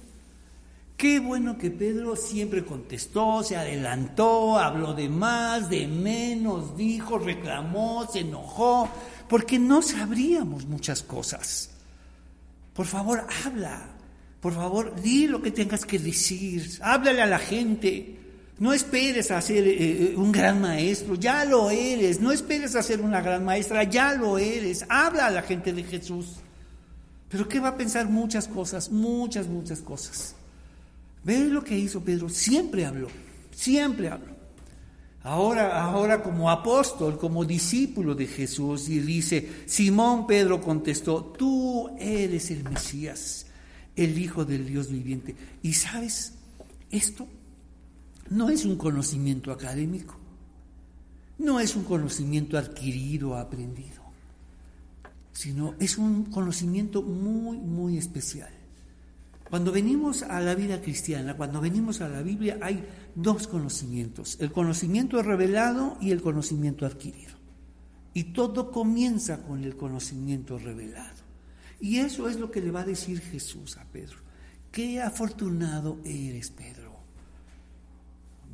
Qué bueno que Pedro siempre contestó, se adelantó, habló de más, de menos, dijo, reclamó, se enojó, porque no sabríamos muchas cosas. Por favor, habla. Por favor, di lo que tengas que decir. Háblale a la gente. No esperes a ser eh, eh, un gran maestro, ya lo eres. No esperes a ser una gran maestra, ya lo eres. Habla a la gente de Jesús. Pero ¿qué va a pensar? Muchas cosas, muchas, muchas cosas. ¿Ves lo que hizo Pedro? Siempre habló, siempre habló. Ahora, ahora como apóstol, como discípulo de Jesús, y dice, Simón Pedro contestó, tú eres el Mesías, el Hijo del Dios viviente. Y sabes, esto no es un conocimiento académico, no es un conocimiento adquirido, aprendido, sino es un conocimiento muy, muy especial. Cuando venimos a la vida cristiana, cuando venimos a la Biblia, hay dos conocimientos, el conocimiento revelado y el conocimiento adquirido. Y todo comienza con el conocimiento revelado. Y eso es lo que le va a decir Jesús a Pedro. Qué afortunado eres, Pedro.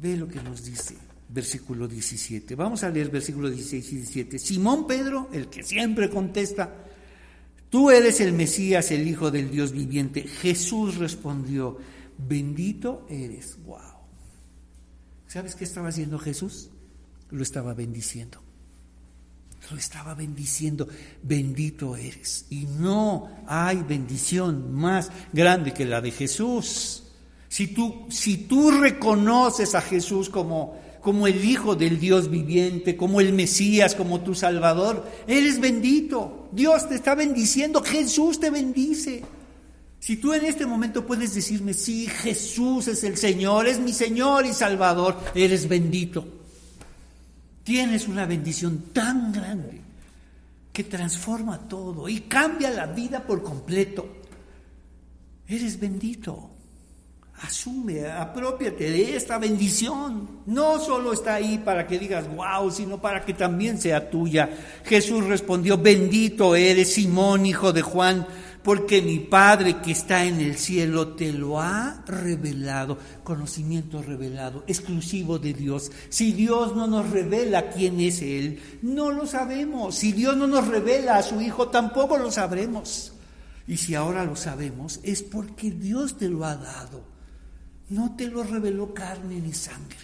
Ve lo que nos dice versículo 17. Vamos a leer versículo 16 y 17. Simón Pedro, el que siempre contesta, tú eres el Mesías, el Hijo del Dios viviente. Jesús respondió, bendito eres. Wow. ¿Sabes qué estaba haciendo Jesús? Lo estaba bendiciendo. Lo estaba bendiciendo. Bendito eres. Y no hay bendición más grande que la de Jesús. Si tú, si tú reconoces a Jesús como, como el Hijo del Dios viviente, como el Mesías, como tu Salvador, eres bendito. Dios te está bendiciendo, Jesús te bendice. Si tú en este momento puedes decirme, sí, Jesús es el Señor, es mi Señor y Salvador, eres bendito. Tienes una bendición tan grande que transforma todo y cambia la vida por completo. Eres bendito. Asume, apropiate de esta bendición. No solo está ahí para que digas wow, sino para que también sea tuya. Jesús respondió, bendito eres Simón, hijo de Juan, porque mi Padre que está en el cielo te lo ha revelado. Conocimiento revelado, exclusivo de Dios. Si Dios no nos revela quién es Él, no lo sabemos. Si Dios no nos revela a su Hijo, tampoco lo sabremos. Y si ahora lo sabemos, es porque Dios te lo ha dado. No te lo reveló carne ni sangre.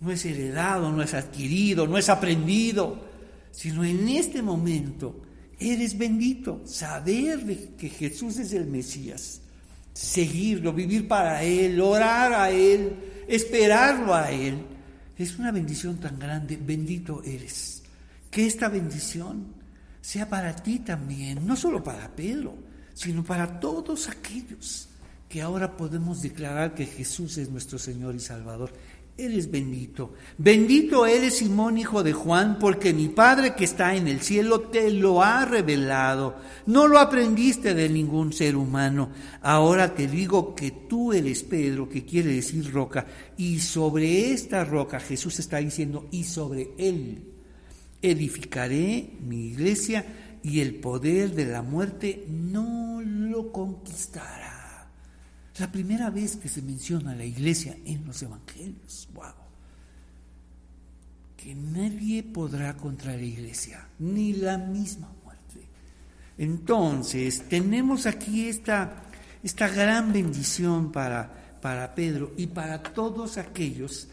No es heredado, no es adquirido, no es aprendido, sino en este momento eres bendito. Saber que Jesús es el Mesías, seguirlo, vivir para Él, orar a Él, esperarlo a Él, es una bendición tan grande. Bendito eres. Que esta bendición sea para ti también, no solo para Pedro, sino para todos aquellos que ahora podemos declarar que Jesús es nuestro Señor y Salvador. Eres bendito. Bendito eres Simón, hijo de Juan, porque mi Padre que está en el cielo te lo ha revelado. No lo aprendiste de ningún ser humano. Ahora te digo que tú eres Pedro, que quiere decir roca, y sobre esta roca Jesús está diciendo, y sobre él edificaré mi iglesia, y el poder de la muerte no lo conquistará. La primera vez que se menciona la iglesia en los evangelios. ¡Wow! Que nadie podrá contra la iglesia, ni la misma muerte. Entonces, tenemos aquí esta, esta gran bendición para, para Pedro y para todos aquellos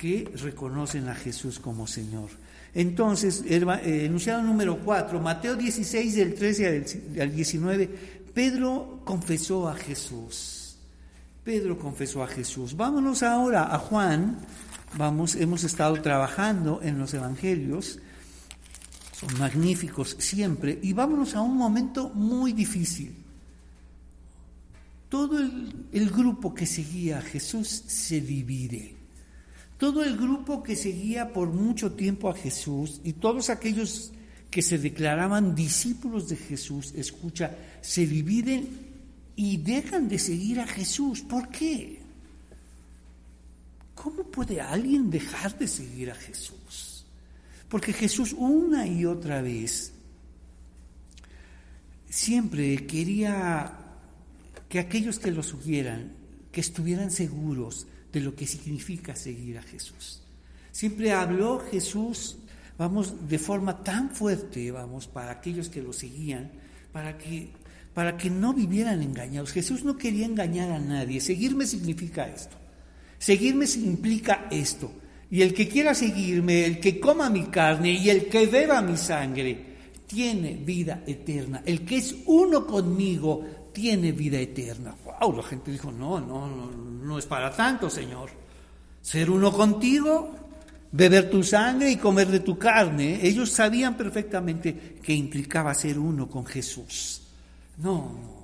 que reconocen a Jesús como Señor. Entonces, eh, enunciado número 4, Mateo 16, del 13 al 19, Pedro confesó a Jesús. Pedro confesó a Jesús. Vámonos ahora a Juan. Vamos, hemos estado trabajando en los evangelios. Son magníficos siempre. Y vámonos a un momento muy difícil. Todo el, el grupo que seguía a Jesús se divide. Todo el grupo que seguía por mucho tiempo a Jesús y todos aquellos que se declaraban discípulos de Jesús, escucha, se dividen y dejan de seguir a Jesús. ¿Por qué? ¿Cómo puede alguien dejar de seguir a Jesús? Porque Jesús una y otra vez siempre quería que aquellos que lo siguieran, que estuvieran seguros de lo que significa seguir a Jesús. Siempre habló Jesús, vamos, de forma tan fuerte, vamos, para aquellos que lo seguían, para que para que no vivieran engañados. Jesús no quería engañar a nadie. Seguirme significa esto. Seguirme implica esto. Y el que quiera seguirme, el que coma mi carne y el que beba mi sangre, tiene vida eterna. El que es uno conmigo tiene vida eterna. Wow, la gente dijo, no, no, no, no es para tanto, Señor. Ser uno contigo, beber tu sangre y comer de tu carne. Ellos sabían perfectamente que implicaba ser uno con Jesús. No,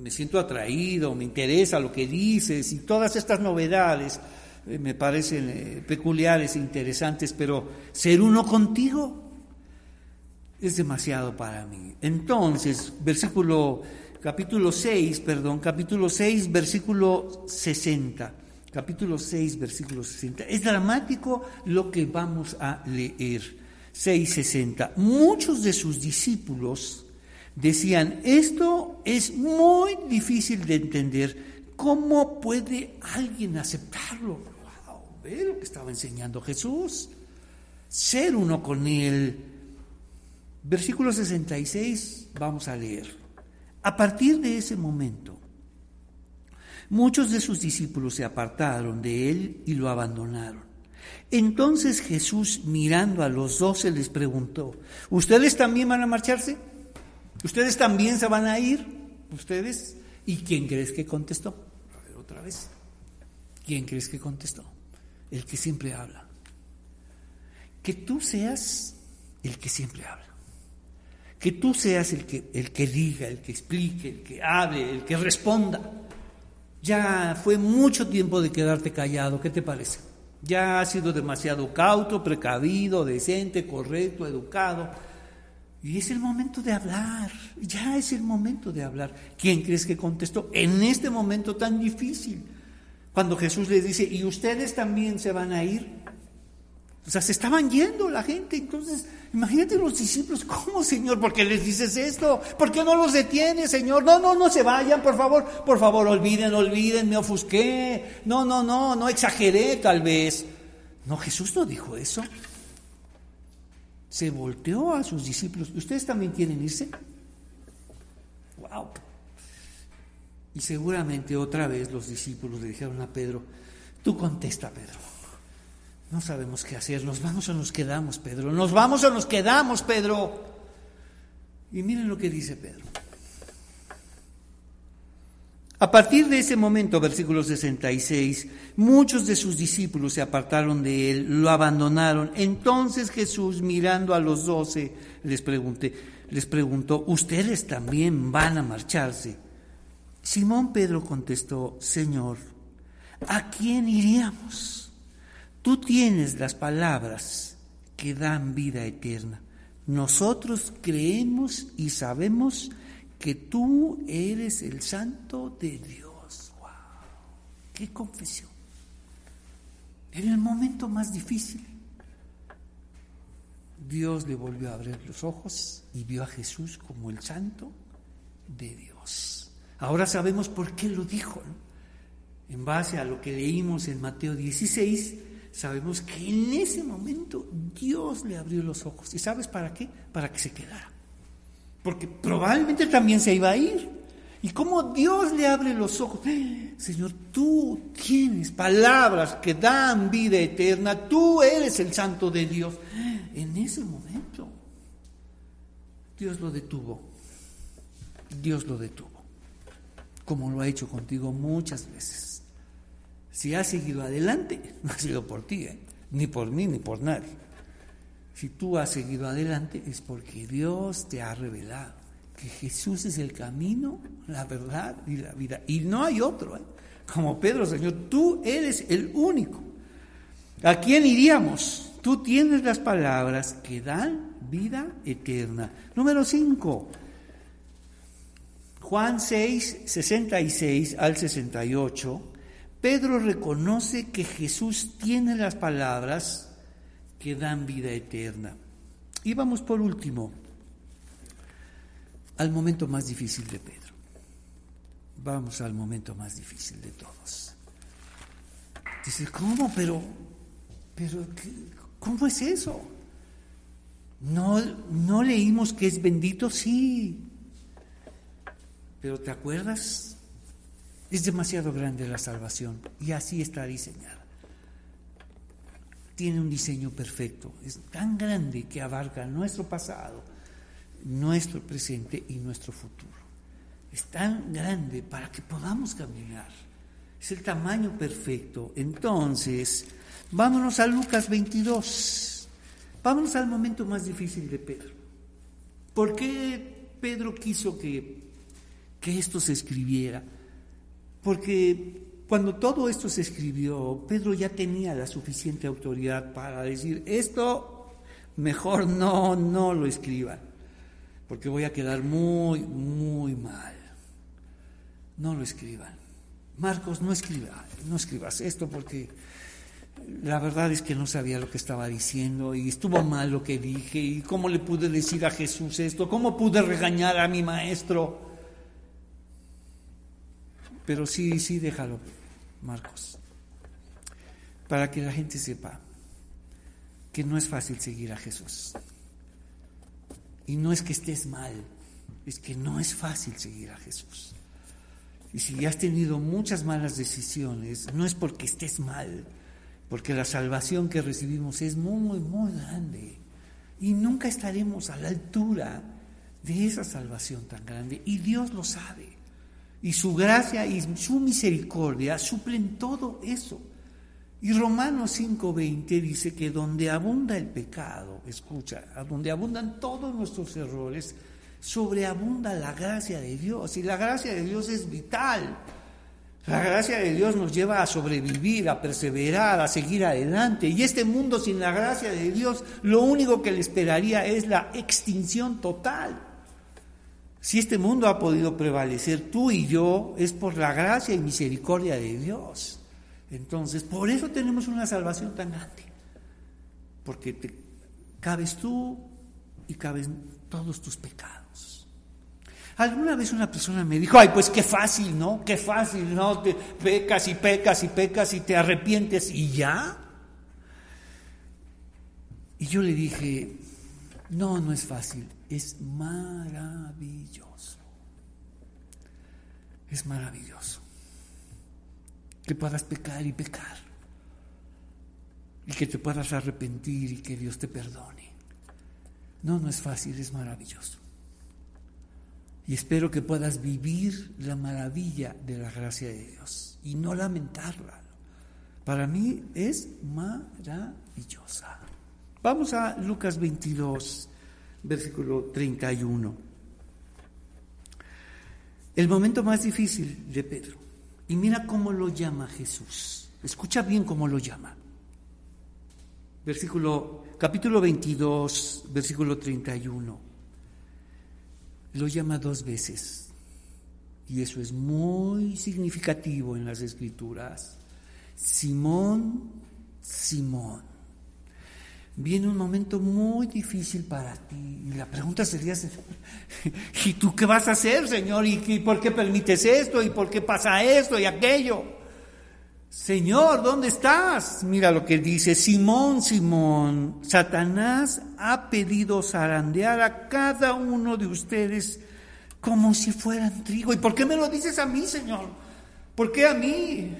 me siento atraído, me interesa lo que dices y todas estas novedades eh, me parecen eh, peculiares e interesantes, pero ser uno contigo es demasiado para mí. Entonces, versículo, capítulo 6, perdón, capítulo 6, versículo 60. Capítulo 6, versículo 60. Es dramático lo que vamos a leer. 6.60. Muchos de sus discípulos decían, esto es muy difícil de entender. ¿Cómo puede alguien aceptarlo? ve lo que estaba enseñando Jesús. Ser uno con Él. Versículo 66, vamos a leer. A partir de ese momento, muchos de sus discípulos se apartaron de Él y lo abandonaron. Entonces Jesús, mirando a los doce, les preguntó, ¿ustedes también van a marcharse? ¿Ustedes también se van a ir? ¿Ustedes? ¿Y quién crees que contestó? A ver, otra vez. ¿Quién crees que contestó? El que siempre habla. Que tú seas el que siempre habla. Que tú seas el que, el que diga, el que explique, el que hable, el que responda. Ya fue mucho tiempo de quedarte callado, ¿qué te parece? Ya has sido demasiado cauto, precavido, decente, correcto, educado. Y es el momento de hablar, ya es el momento de hablar. ¿Quién crees que contestó en este momento tan difícil? Cuando Jesús les dice, ¿y ustedes también se van a ir? O sea, se estaban yendo la gente. Entonces, imagínate los discípulos, ¿cómo, Señor? ¿Por qué les dices esto? ¿Por qué no los detienes, Señor? No, no, no se vayan, por favor. Por favor, olviden, olviden, me ofusqué. No, no, no, no exageré tal vez. No, Jesús no dijo eso. Se volteó a sus discípulos. ¿Ustedes también quieren irse? ¡Wow! Y seguramente otra vez los discípulos le dijeron a Pedro, tú contesta, Pedro. No sabemos qué hacer, nos vamos o nos quedamos, Pedro, nos vamos o nos quedamos, Pedro. Y miren lo que dice Pedro. A partir de ese momento, versículo 66, muchos de sus discípulos se apartaron de él, lo abandonaron. Entonces Jesús, mirando a los doce, les, les preguntó, ¿ustedes también van a marcharse? Simón Pedro contestó, Señor, ¿a quién iríamos? Tú tienes las palabras que dan vida eterna. Nosotros creemos y sabemos que tú eres el santo de Dios. ¡Wow! ¡Qué confesión! En el momento más difícil, Dios le volvió a abrir los ojos y vio a Jesús como el santo de Dios. Ahora sabemos por qué lo dijo. En base a lo que leímos en Mateo 16, sabemos que en ese momento Dios le abrió los ojos. ¿Y sabes para qué? Para que se quedara. Porque probablemente también se iba a ir. Y como Dios le abre los ojos. Señor, tú tienes palabras que dan vida eterna, tú eres el santo de Dios. En ese momento, Dios lo detuvo. Dios lo detuvo, como lo ha hecho contigo muchas veces. Si has seguido adelante, no ha sido por ti, ¿eh? ni por mí, ni por nadie. Si tú has seguido adelante es porque Dios te ha revelado que Jesús es el camino, la verdad y la vida. Y no hay otro. ¿eh? Como Pedro, Señor, tú eres el único. ¿A quién iríamos? Tú tienes las palabras que dan vida eterna. Número 5. Juan 6, 66 al 68 Pedro reconoce que Jesús tiene las palabras que dan vida eterna. Y vamos por último al momento más difícil de Pedro. Vamos al momento más difícil de todos. Dice, ¿cómo? Pero, pero, ¿cómo es eso? ¿No, ¿No leímos que es bendito? Sí. Pero ¿te acuerdas es demasiado grande la salvación y así está diseñada. Tiene un diseño perfecto, es tan grande que abarca nuestro pasado, nuestro presente y nuestro futuro. Es tan grande para que podamos caminar. Es el tamaño perfecto. Entonces, vámonos a Lucas 22. Vámonos al momento más difícil de Pedro. ¿Por qué Pedro quiso que, que esto se escribiera? Porque cuando todo esto se escribió, Pedro ya tenía la suficiente autoridad para decir, esto mejor no, no lo escriban, porque voy a quedar muy, muy mal. No lo escriban. Marcos, no escriba, no escribas esto porque la verdad es que no sabía lo que estaba diciendo y estuvo mal lo que dije y cómo le pude decir a Jesús esto, cómo pude regañar a mi maestro. Pero sí, sí, déjalo, Marcos. para que la gente sepa que no es fácil seguir a Jesús. Y no es que estés mal, es que no es fácil seguir a Jesús. Y si has tenido muchas malas decisiones, no es porque estés mal, porque la salvación que recibimos es muy, muy grande. Y nunca estaremos a la altura de esa salvación tan grande. Y Dios lo sabe. Y su gracia y su misericordia suplen todo eso. Y Romanos 5:20 dice que donde abunda el pecado, escucha, donde abundan todos nuestros errores, sobreabunda la gracia de Dios. Y la gracia de Dios es vital. La gracia de Dios nos lleva a sobrevivir, a perseverar, a seguir adelante. Y este mundo sin la gracia de Dios, lo único que le esperaría es la extinción total. Si este mundo ha podido prevalecer tú y yo, es por la gracia y misericordia de Dios. Entonces, por eso tenemos una salvación tan grande. Porque te, cabes tú y caben todos tus pecados. Alguna vez una persona me dijo, ay, pues qué fácil, ¿no? Qué fácil, ¿no? Te pecas y pecas y pecas y te arrepientes y ya. Y yo le dije, no, no es fácil, es maravilloso. Es maravilloso. Que puedas pecar y pecar. Y que te puedas arrepentir y que Dios te perdone. No, no es fácil, es maravilloso. Y espero que puedas vivir la maravilla de la gracia de Dios y no lamentarla. Para mí es maravillosa. Vamos a Lucas 22, versículo 31. El momento más difícil de Pedro. Y mira cómo lo llama Jesús. Escucha bien cómo lo llama. Versículo, capítulo 22, versículo 31 lo llama dos veces. Y eso es muy significativo en las escrituras. Simón, Simón. Viene un momento muy difícil para ti. Y la pregunta sería, ¿y tú qué vas a hacer, Señor? ¿Y por qué permites esto? ¿Y por qué pasa esto y aquello? Señor, ¿dónde estás? Mira lo que dice, Simón, Simón, Satanás ha pedido zarandear a cada uno de ustedes como si fueran trigo. ¿Y por qué me lo dices a mí, Señor? ¿Por qué a mí?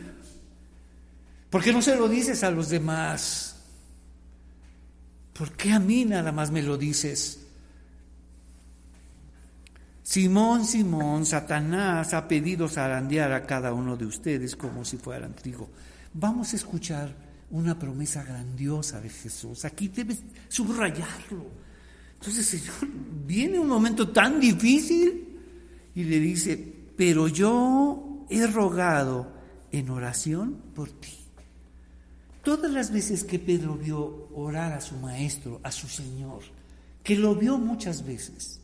¿Por qué no se lo dices a los demás? ¿Por qué a mí nada más me lo dices? Simón, Simón, Satanás ha pedido zarandear a cada uno de ustedes como si fueran trigo. Vamos a escuchar una promesa grandiosa de Jesús. Aquí debes subrayarlo. Entonces, Señor, viene un momento tan difícil y le dice, pero yo he rogado en oración por ti. Todas las veces que Pedro vio orar a su maestro, a su Señor, que lo vio muchas veces,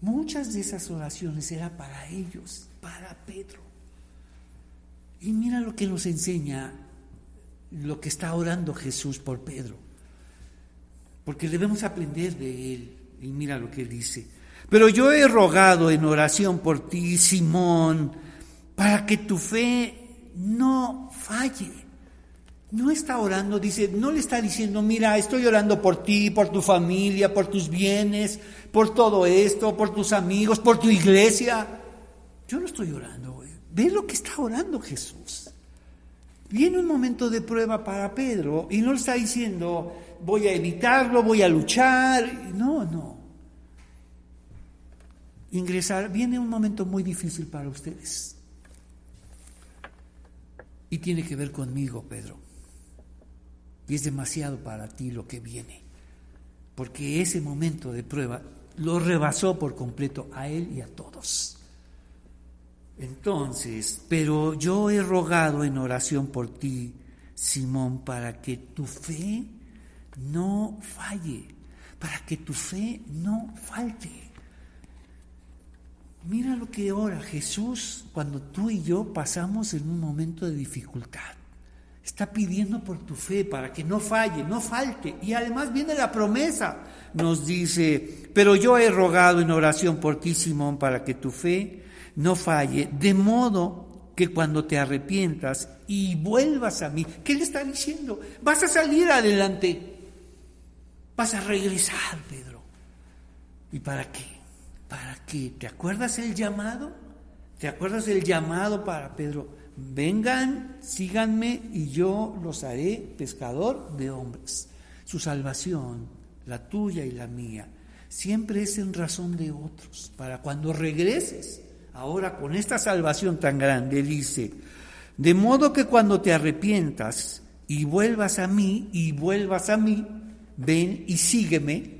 Muchas de esas oraciones eran para ellos, para Pedro. Y mira lo que nos enseña lo que está orando Jesús por Pedro. Porque debemos aprender de él. Y mira lo que dice. Pero yo he rogado en oración por ti, Simón, para que tu fe no falle. No está orando, dice, no le está diciendo, mira, estoy orando por ti, por tu familia, por tus bienes, por todo esto, por tus amigos, por tu iglesia. Yo no estoy orando, güey. Ve lo que está orando Jesús. Viene un momento de prueba para Pedro y no le está diciendo, voy a evitarlo, voy a luchar. No, no. Ingresar, viene un momento muy difícil para ustedes. Y tiene que ver conmigo, Pedro. Y es demasiado para ti lo que viene. Porque ese momento de prueba lo rebasó por completo a él y a todos. Entonces, pero yo he rogado en oración por ti, Simón, para que tu fe no falle, para que tu fe no falte. Mira lo que ora Jesús cuando tú y yo pasamos en un momento de dificultad. Está pidiendo por tu fe para que no falle, no falte. Y además viene la promesa. Nos dice, pero yo he rogado en oración por ti, Simón, para que tu fe no falle, de modo que cuando te arrepientas y vuelvas a mí, ¿qué le está diciendo? Vas a salir adelante, vas a regresar, Pedro. ¿Y para qué? ¿Para qué? ¿Te acuerdas el llamado? ¿Te acuerdas el llamado para Pedro? Vengan, síganme y yo los haré pescador de hombres. Su salvación, la tuya y la mía, siempre es en razón de otros, para cuando regreses ahora con esta salvación tan grande, dice, de modo que cuando te arrepientas y vuelvas a mí, y vuelvas a mí, ven y sígueme,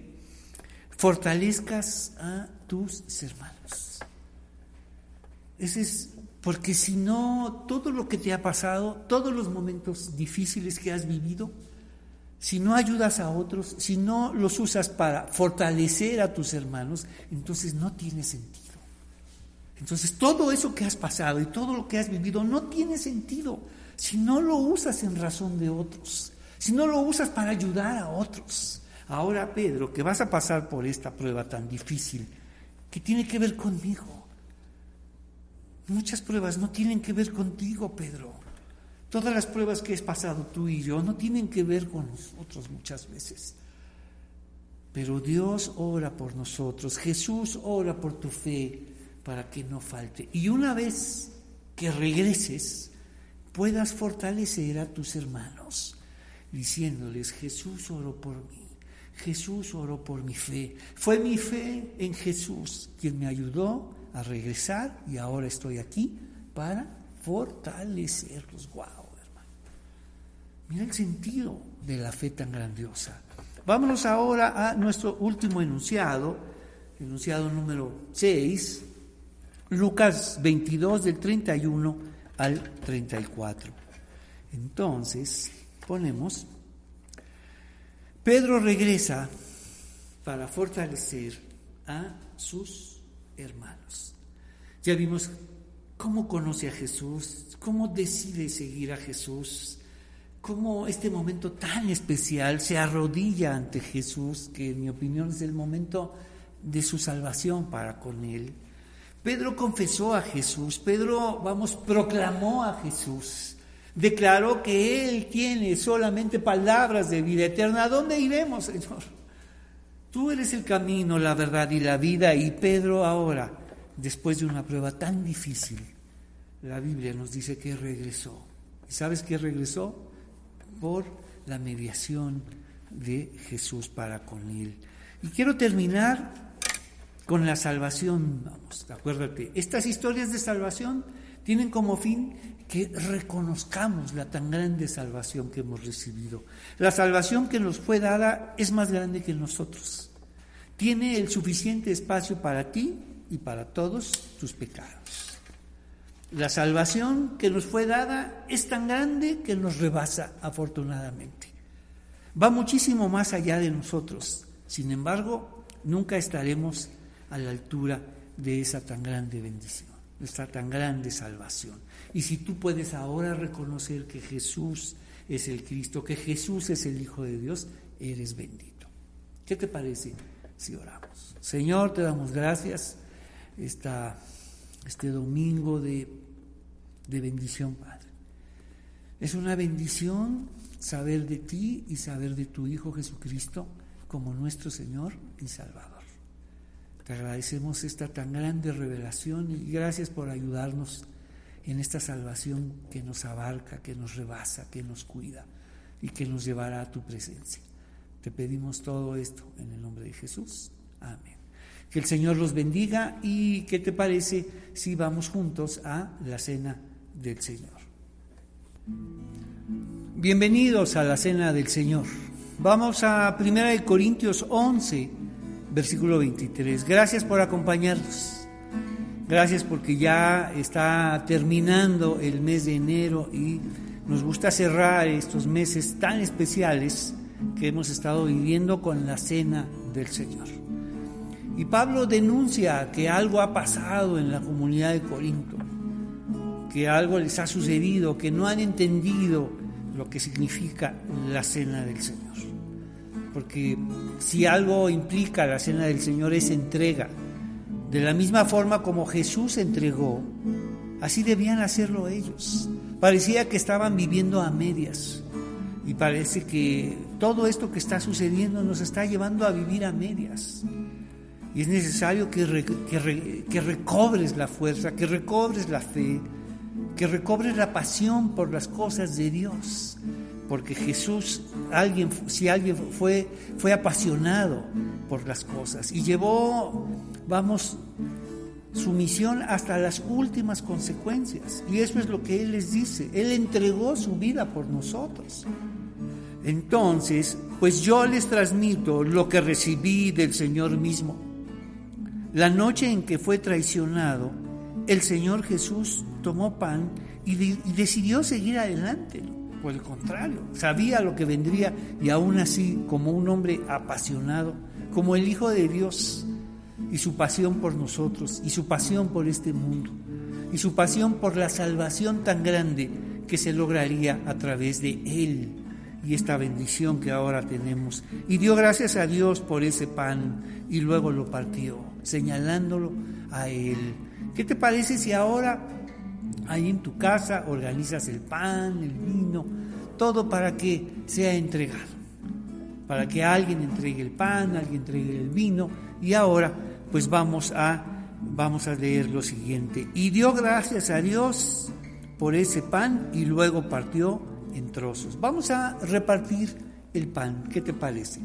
fortalezcas a tus hermanos. Ese es porque si no, todo lo que te ha pasado, todos los momentos difíciles que has vivido, si no ayudas a otros, si no los usas para fortalecer a tus hermanos, entonces no tiene sentido. Entonces todo eso que has pasado y todo lo que has vivido no tiene sentido si no lo usas en razón de otros, si no lo usas para ayudar a otros. Ahora, Pedro, que vas a pasar por esta prueba tan difícil, que tiene que ver conmigo. Muchas pruebas no tienen que ver contigo, Pedro. Todas las pruebas que has pasado tú y yo no tienen que ver con nosotros muchas veces. Pero Dios ora por nosotros, Jesús ora por tu fe, para que no falte. Y una vez que regreses, puedas fortalecer a tus hermanos, diciéndoles, Jesús oró por mí, Jesús oró por mi fe. Fue mi fe en Jesús quien me ayudó a regresar y ahora estoy aquí para fortalecerlos. Wow, hermano. Mira el sentido de la fe tan grandiosa. Vámonos ahora a nuestro último enunciado, enunciado número 6, Lucas 22 del 31 al 34. Entonces, ponemos, Pedro regresa para fortalecer a sus hermanos. Ya vimos cómo conoce a Jesús, cómo decide seguir a Jesús, cómo este momento tan especial se arrodilla ante Jesús, que en mi opinión es el momento de su salvación para con él. Pedro confesó a Jesús, Pedro, vamos, proclamó a Jesús, declaró que Él tiene solamente palabras de vida eterna. ¿A dónde iremos, Señor? Tú eres el camino, la verdad y la vida. Y Pedro ahora, después de una prueba tan difícil, la Biblia nos dice que regresó. ¿Y sabes qué regresó? Por la mediación de Jesús para con él. Y quiero terminar con la salvación, vamos, acuérdate, estas historias de salvación tienen como fin que reconozcamos la tan grande salvación que hemos recibido. La salvación que nos fue dada es más grande que nosotros. Tiene el suficiente espacio para ti y para todos tus pecados. La salvación que nos fue dada es tan grande que nos rebasa afortunadamente. Va muchísimo más allá de nosotros. Sin embargo, nunca estaremos a la altura de esa tan grande bendición, de esta tan grande salvación. Y si tú puedes ahora reconocer que Jesús es el Cristo, que Jesús es el Hijo de Dios, eres bendito. ¿Qué te parece si oramos? Señor, te damos gracias esta, este domingo de, de bendición, Padre. Es una bendición saber de ti y saber de tu Hijo Jesucristo como nuestro Señor y Salvador. Te agradecemos esta tan grande revelación y gracias por ayudarnos en esta salvación que nos abarca, que nos rebasa, que nos cuida y que nos llevará a tu presencia. Te pedimos todo esto en el nombre de Jesús. Amén. Que el Señor los bendiga y ¿qué te parece si vamos juntos a la cena del Señor? Bienvenidos a la cena del Señor. Vamos a 1 Corintios 11 versículo 23. Gracias por acompañarnos. Gracias porque ya está terminando el mes de enero y nos gusta cerrar estos meses tan especiales que hemos estado viviendo con la cena del Señor. Y Pablo denuncia que algo ha pasado en la comunidad de Corinto, que algo les ha sucedido, que no han entendido lo que significa la cena del Señor porque si algo implica la cena del Señor es entrega. De la misma forma como Jesús entregó Así debían hacerlo ellos. Parecía que estaban viviendo a medias. Y parece que todo esto que está sucediendo nos está llevando a vivir a medias. Y es necesario que, recobres la fuerza, que recobres la fe, que recobres la pasión por las cosas de Dios. Porque Jesús, alguien, si alguien fue, fue apasionado por las cosas y llevó, vamos, su misión hasta las últimas consecuencias. Y eso es lo que Él les dice. Él entregó su vida por nosotros. Entonces, pues yo les transmito lo que recibí del Señor mismo. La noche en que fue traicionado, el Señor Jesús tomó pan y, decidió seguir adelante. Por el contrario, sabía lo que vendría y aún así, como un hombre apasionado, como el Hijo de Dios, y su pasión por nosotros, y su pasión por este mundo, y su pasión por la salvación tan grande que se lograría a través de Él y esta bendición que ahora tenemos. Y dio gracias a Dios por ese pan y luego lo partió, señalándolo a Él. ¿Qué te parece si ahora ahí en tu casa organizas el pan, el vino, todo para que sea entregado? Para que alguien entregue el pan, alguien entregue el vino y ahora pues vamos a vamos a leer lo siguiente. Y dio gracias a Dios por ese pan y luego partió en trozos. Vamos a repartir el pan. ¿Qué te parece?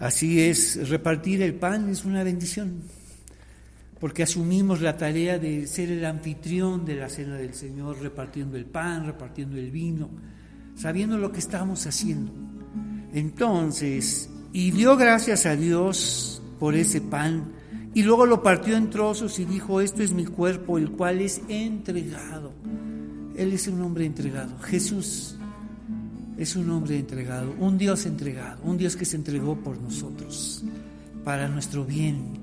Así es, repartir el pan es una bendición, porque asumimos la tarea de ser el anfitrión de la cena del Señor, repartiendo el pan, repartiendo el vino, sabiendo lo que estamos haciendo. Entonces, y dio gracias a Dios por ese pan, y luego lo partió en trozos y dijo, esto es mi cuerpo, el cual es entregado. Él es un hombre entregado. Jesús es un hombre entregado, un Dios entregado, un Dios que se entregó por nosotros, para nuestro bien,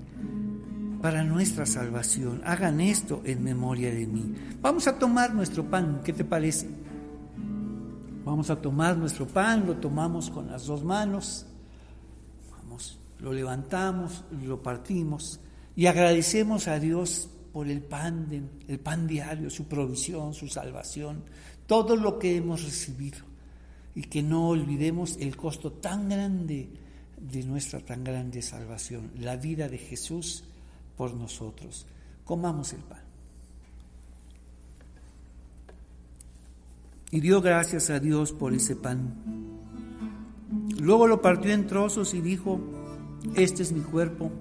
para nuestra salvación. Hagan esto en memoria de mí. Vamos a tomar nuestro pan, ¿qué te parece? Vamos a tomar nuestro pan, lo tomamos con las dos manos, lo levantamos, lo partimos y agradecemos a Dios por el pan, el pan diario, su provisión, su salvación, todo lo que hemos recibido y que no olvidemos el costo tan grande de nuestra tan grande salvación, la vida de Jesús por nosotros. Comamos el pan. Y dio gracias a Dios por ese pan. Luego lo partió en trozos y dijo, este es mi cuerpo,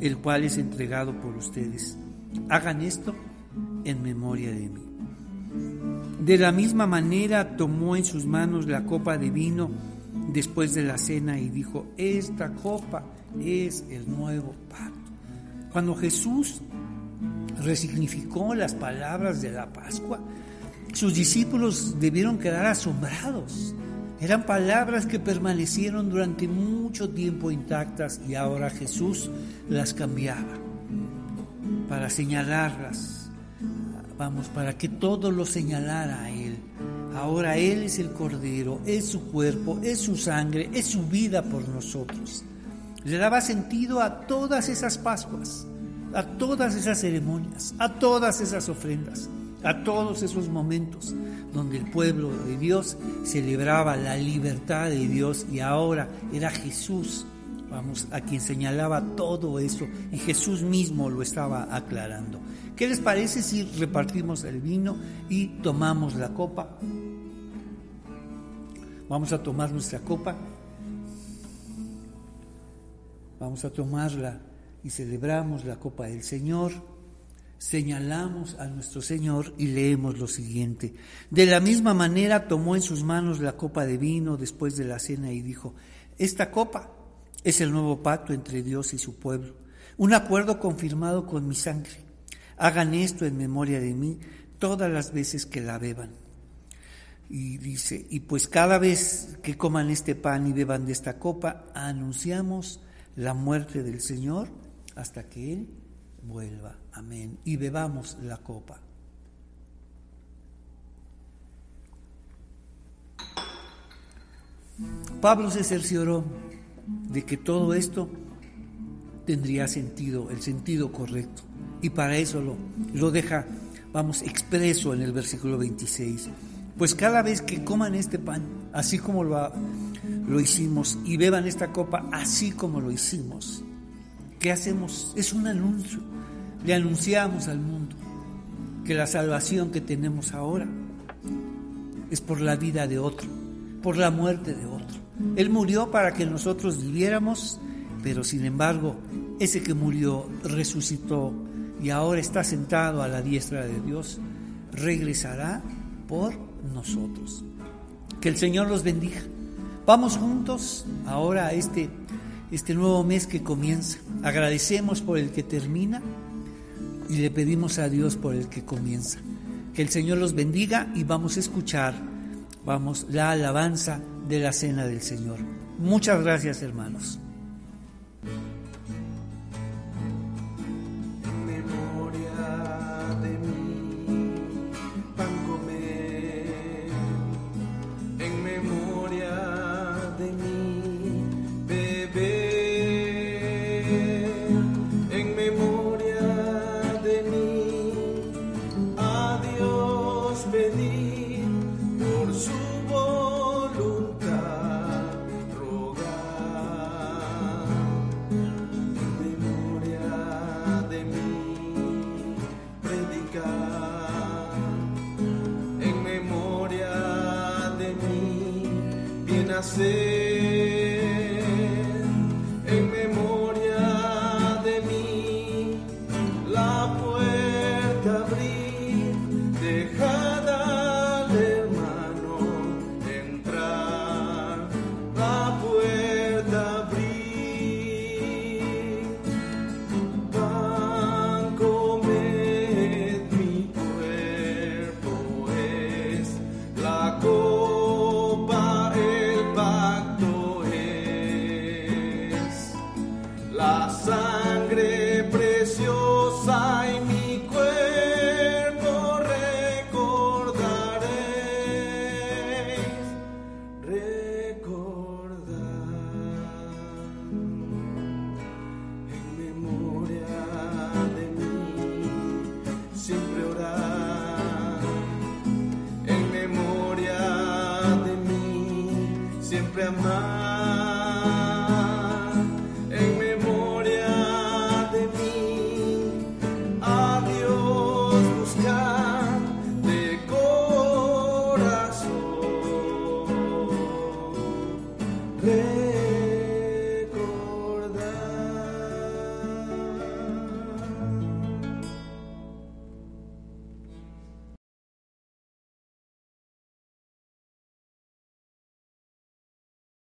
el cual es entregado por ustedes. Hagan esto en memoria de mí. De la misma manera tomó en sus manos la copa de vino después de la cena y dijo, esta copa es el nuevo pacto. Cuando Jesús resignificó las palabras de la Pascua, sus discípulos debieron quedar asombrados. Eran palabras que permanecieron durante mucho tiempo intactas y ahora Jesús las cambiaba para señalarlas vamos, para que todo lo señalara a Él. Ahora Él es el Cordero, es su cuerpo, es su sangre, es su vida por nosotros. Le daba sentido a todas esas Pascuas, a todas esas ceremonias, a todas esas ofrendas, a todos esos momentos donde el pueblo de Dios celebraba la libertad de Dios y ahora era Jesús, vamos, a quien señalaba todo eso y Jesús mismo lo estaba aclarando. ¿Qué les parece si repartimos el vino y tomamos la copa? Vamos a tomar nuestra copa. Vamos a tomarla y celebramos la copa del Señor. Señalamos a nuestro Señor y leemos lo siguiente. De la misma manera tomó en sus manos la copa de vino después de la cena y dijo, esta copa es el nuevo pacto entre Dios y su pueblo, un acuerdo confirmado con mi sangre. Hagan esto en memoria de mí todas las veces que la beban. Y dice, y pues cada vez que coman este pan y beban de esta copa, anunciamos la muerte del Señor hasta que Él vuelva. Amén. Y bebamos la copa.
Pablo se cercioró de que todo esto tendría sentido, el sentido correcto. Y para eso lo, lo deja, vamos, expreso en el versículo 26. Pues cada vez que coman este pan, así como lo, lo hicimos, y beban esta copa, así como lo hicimos, ¿qué hacemos? Es un anuncio. Le anunciamos al mundo que la salvación que tenemos ahora es por la vida de otro, por la muerte de otro. Él murió para que nosotros viviéramos, pero sin embargo, ese que murió resucitó y ahora está sentado a la diestra de Dios, regresará por nosotros. Que el Señor los bendiga. Vamos juntos ahora a este, este nuevo mes que comienza. Agradecemos por el que termina y le pedimos a Dios por el que comienza. Que el Señor los bendiga y vamos a escuchar, vamos, la alabanza de la cena del Señor. Muchas gracias, hermanos.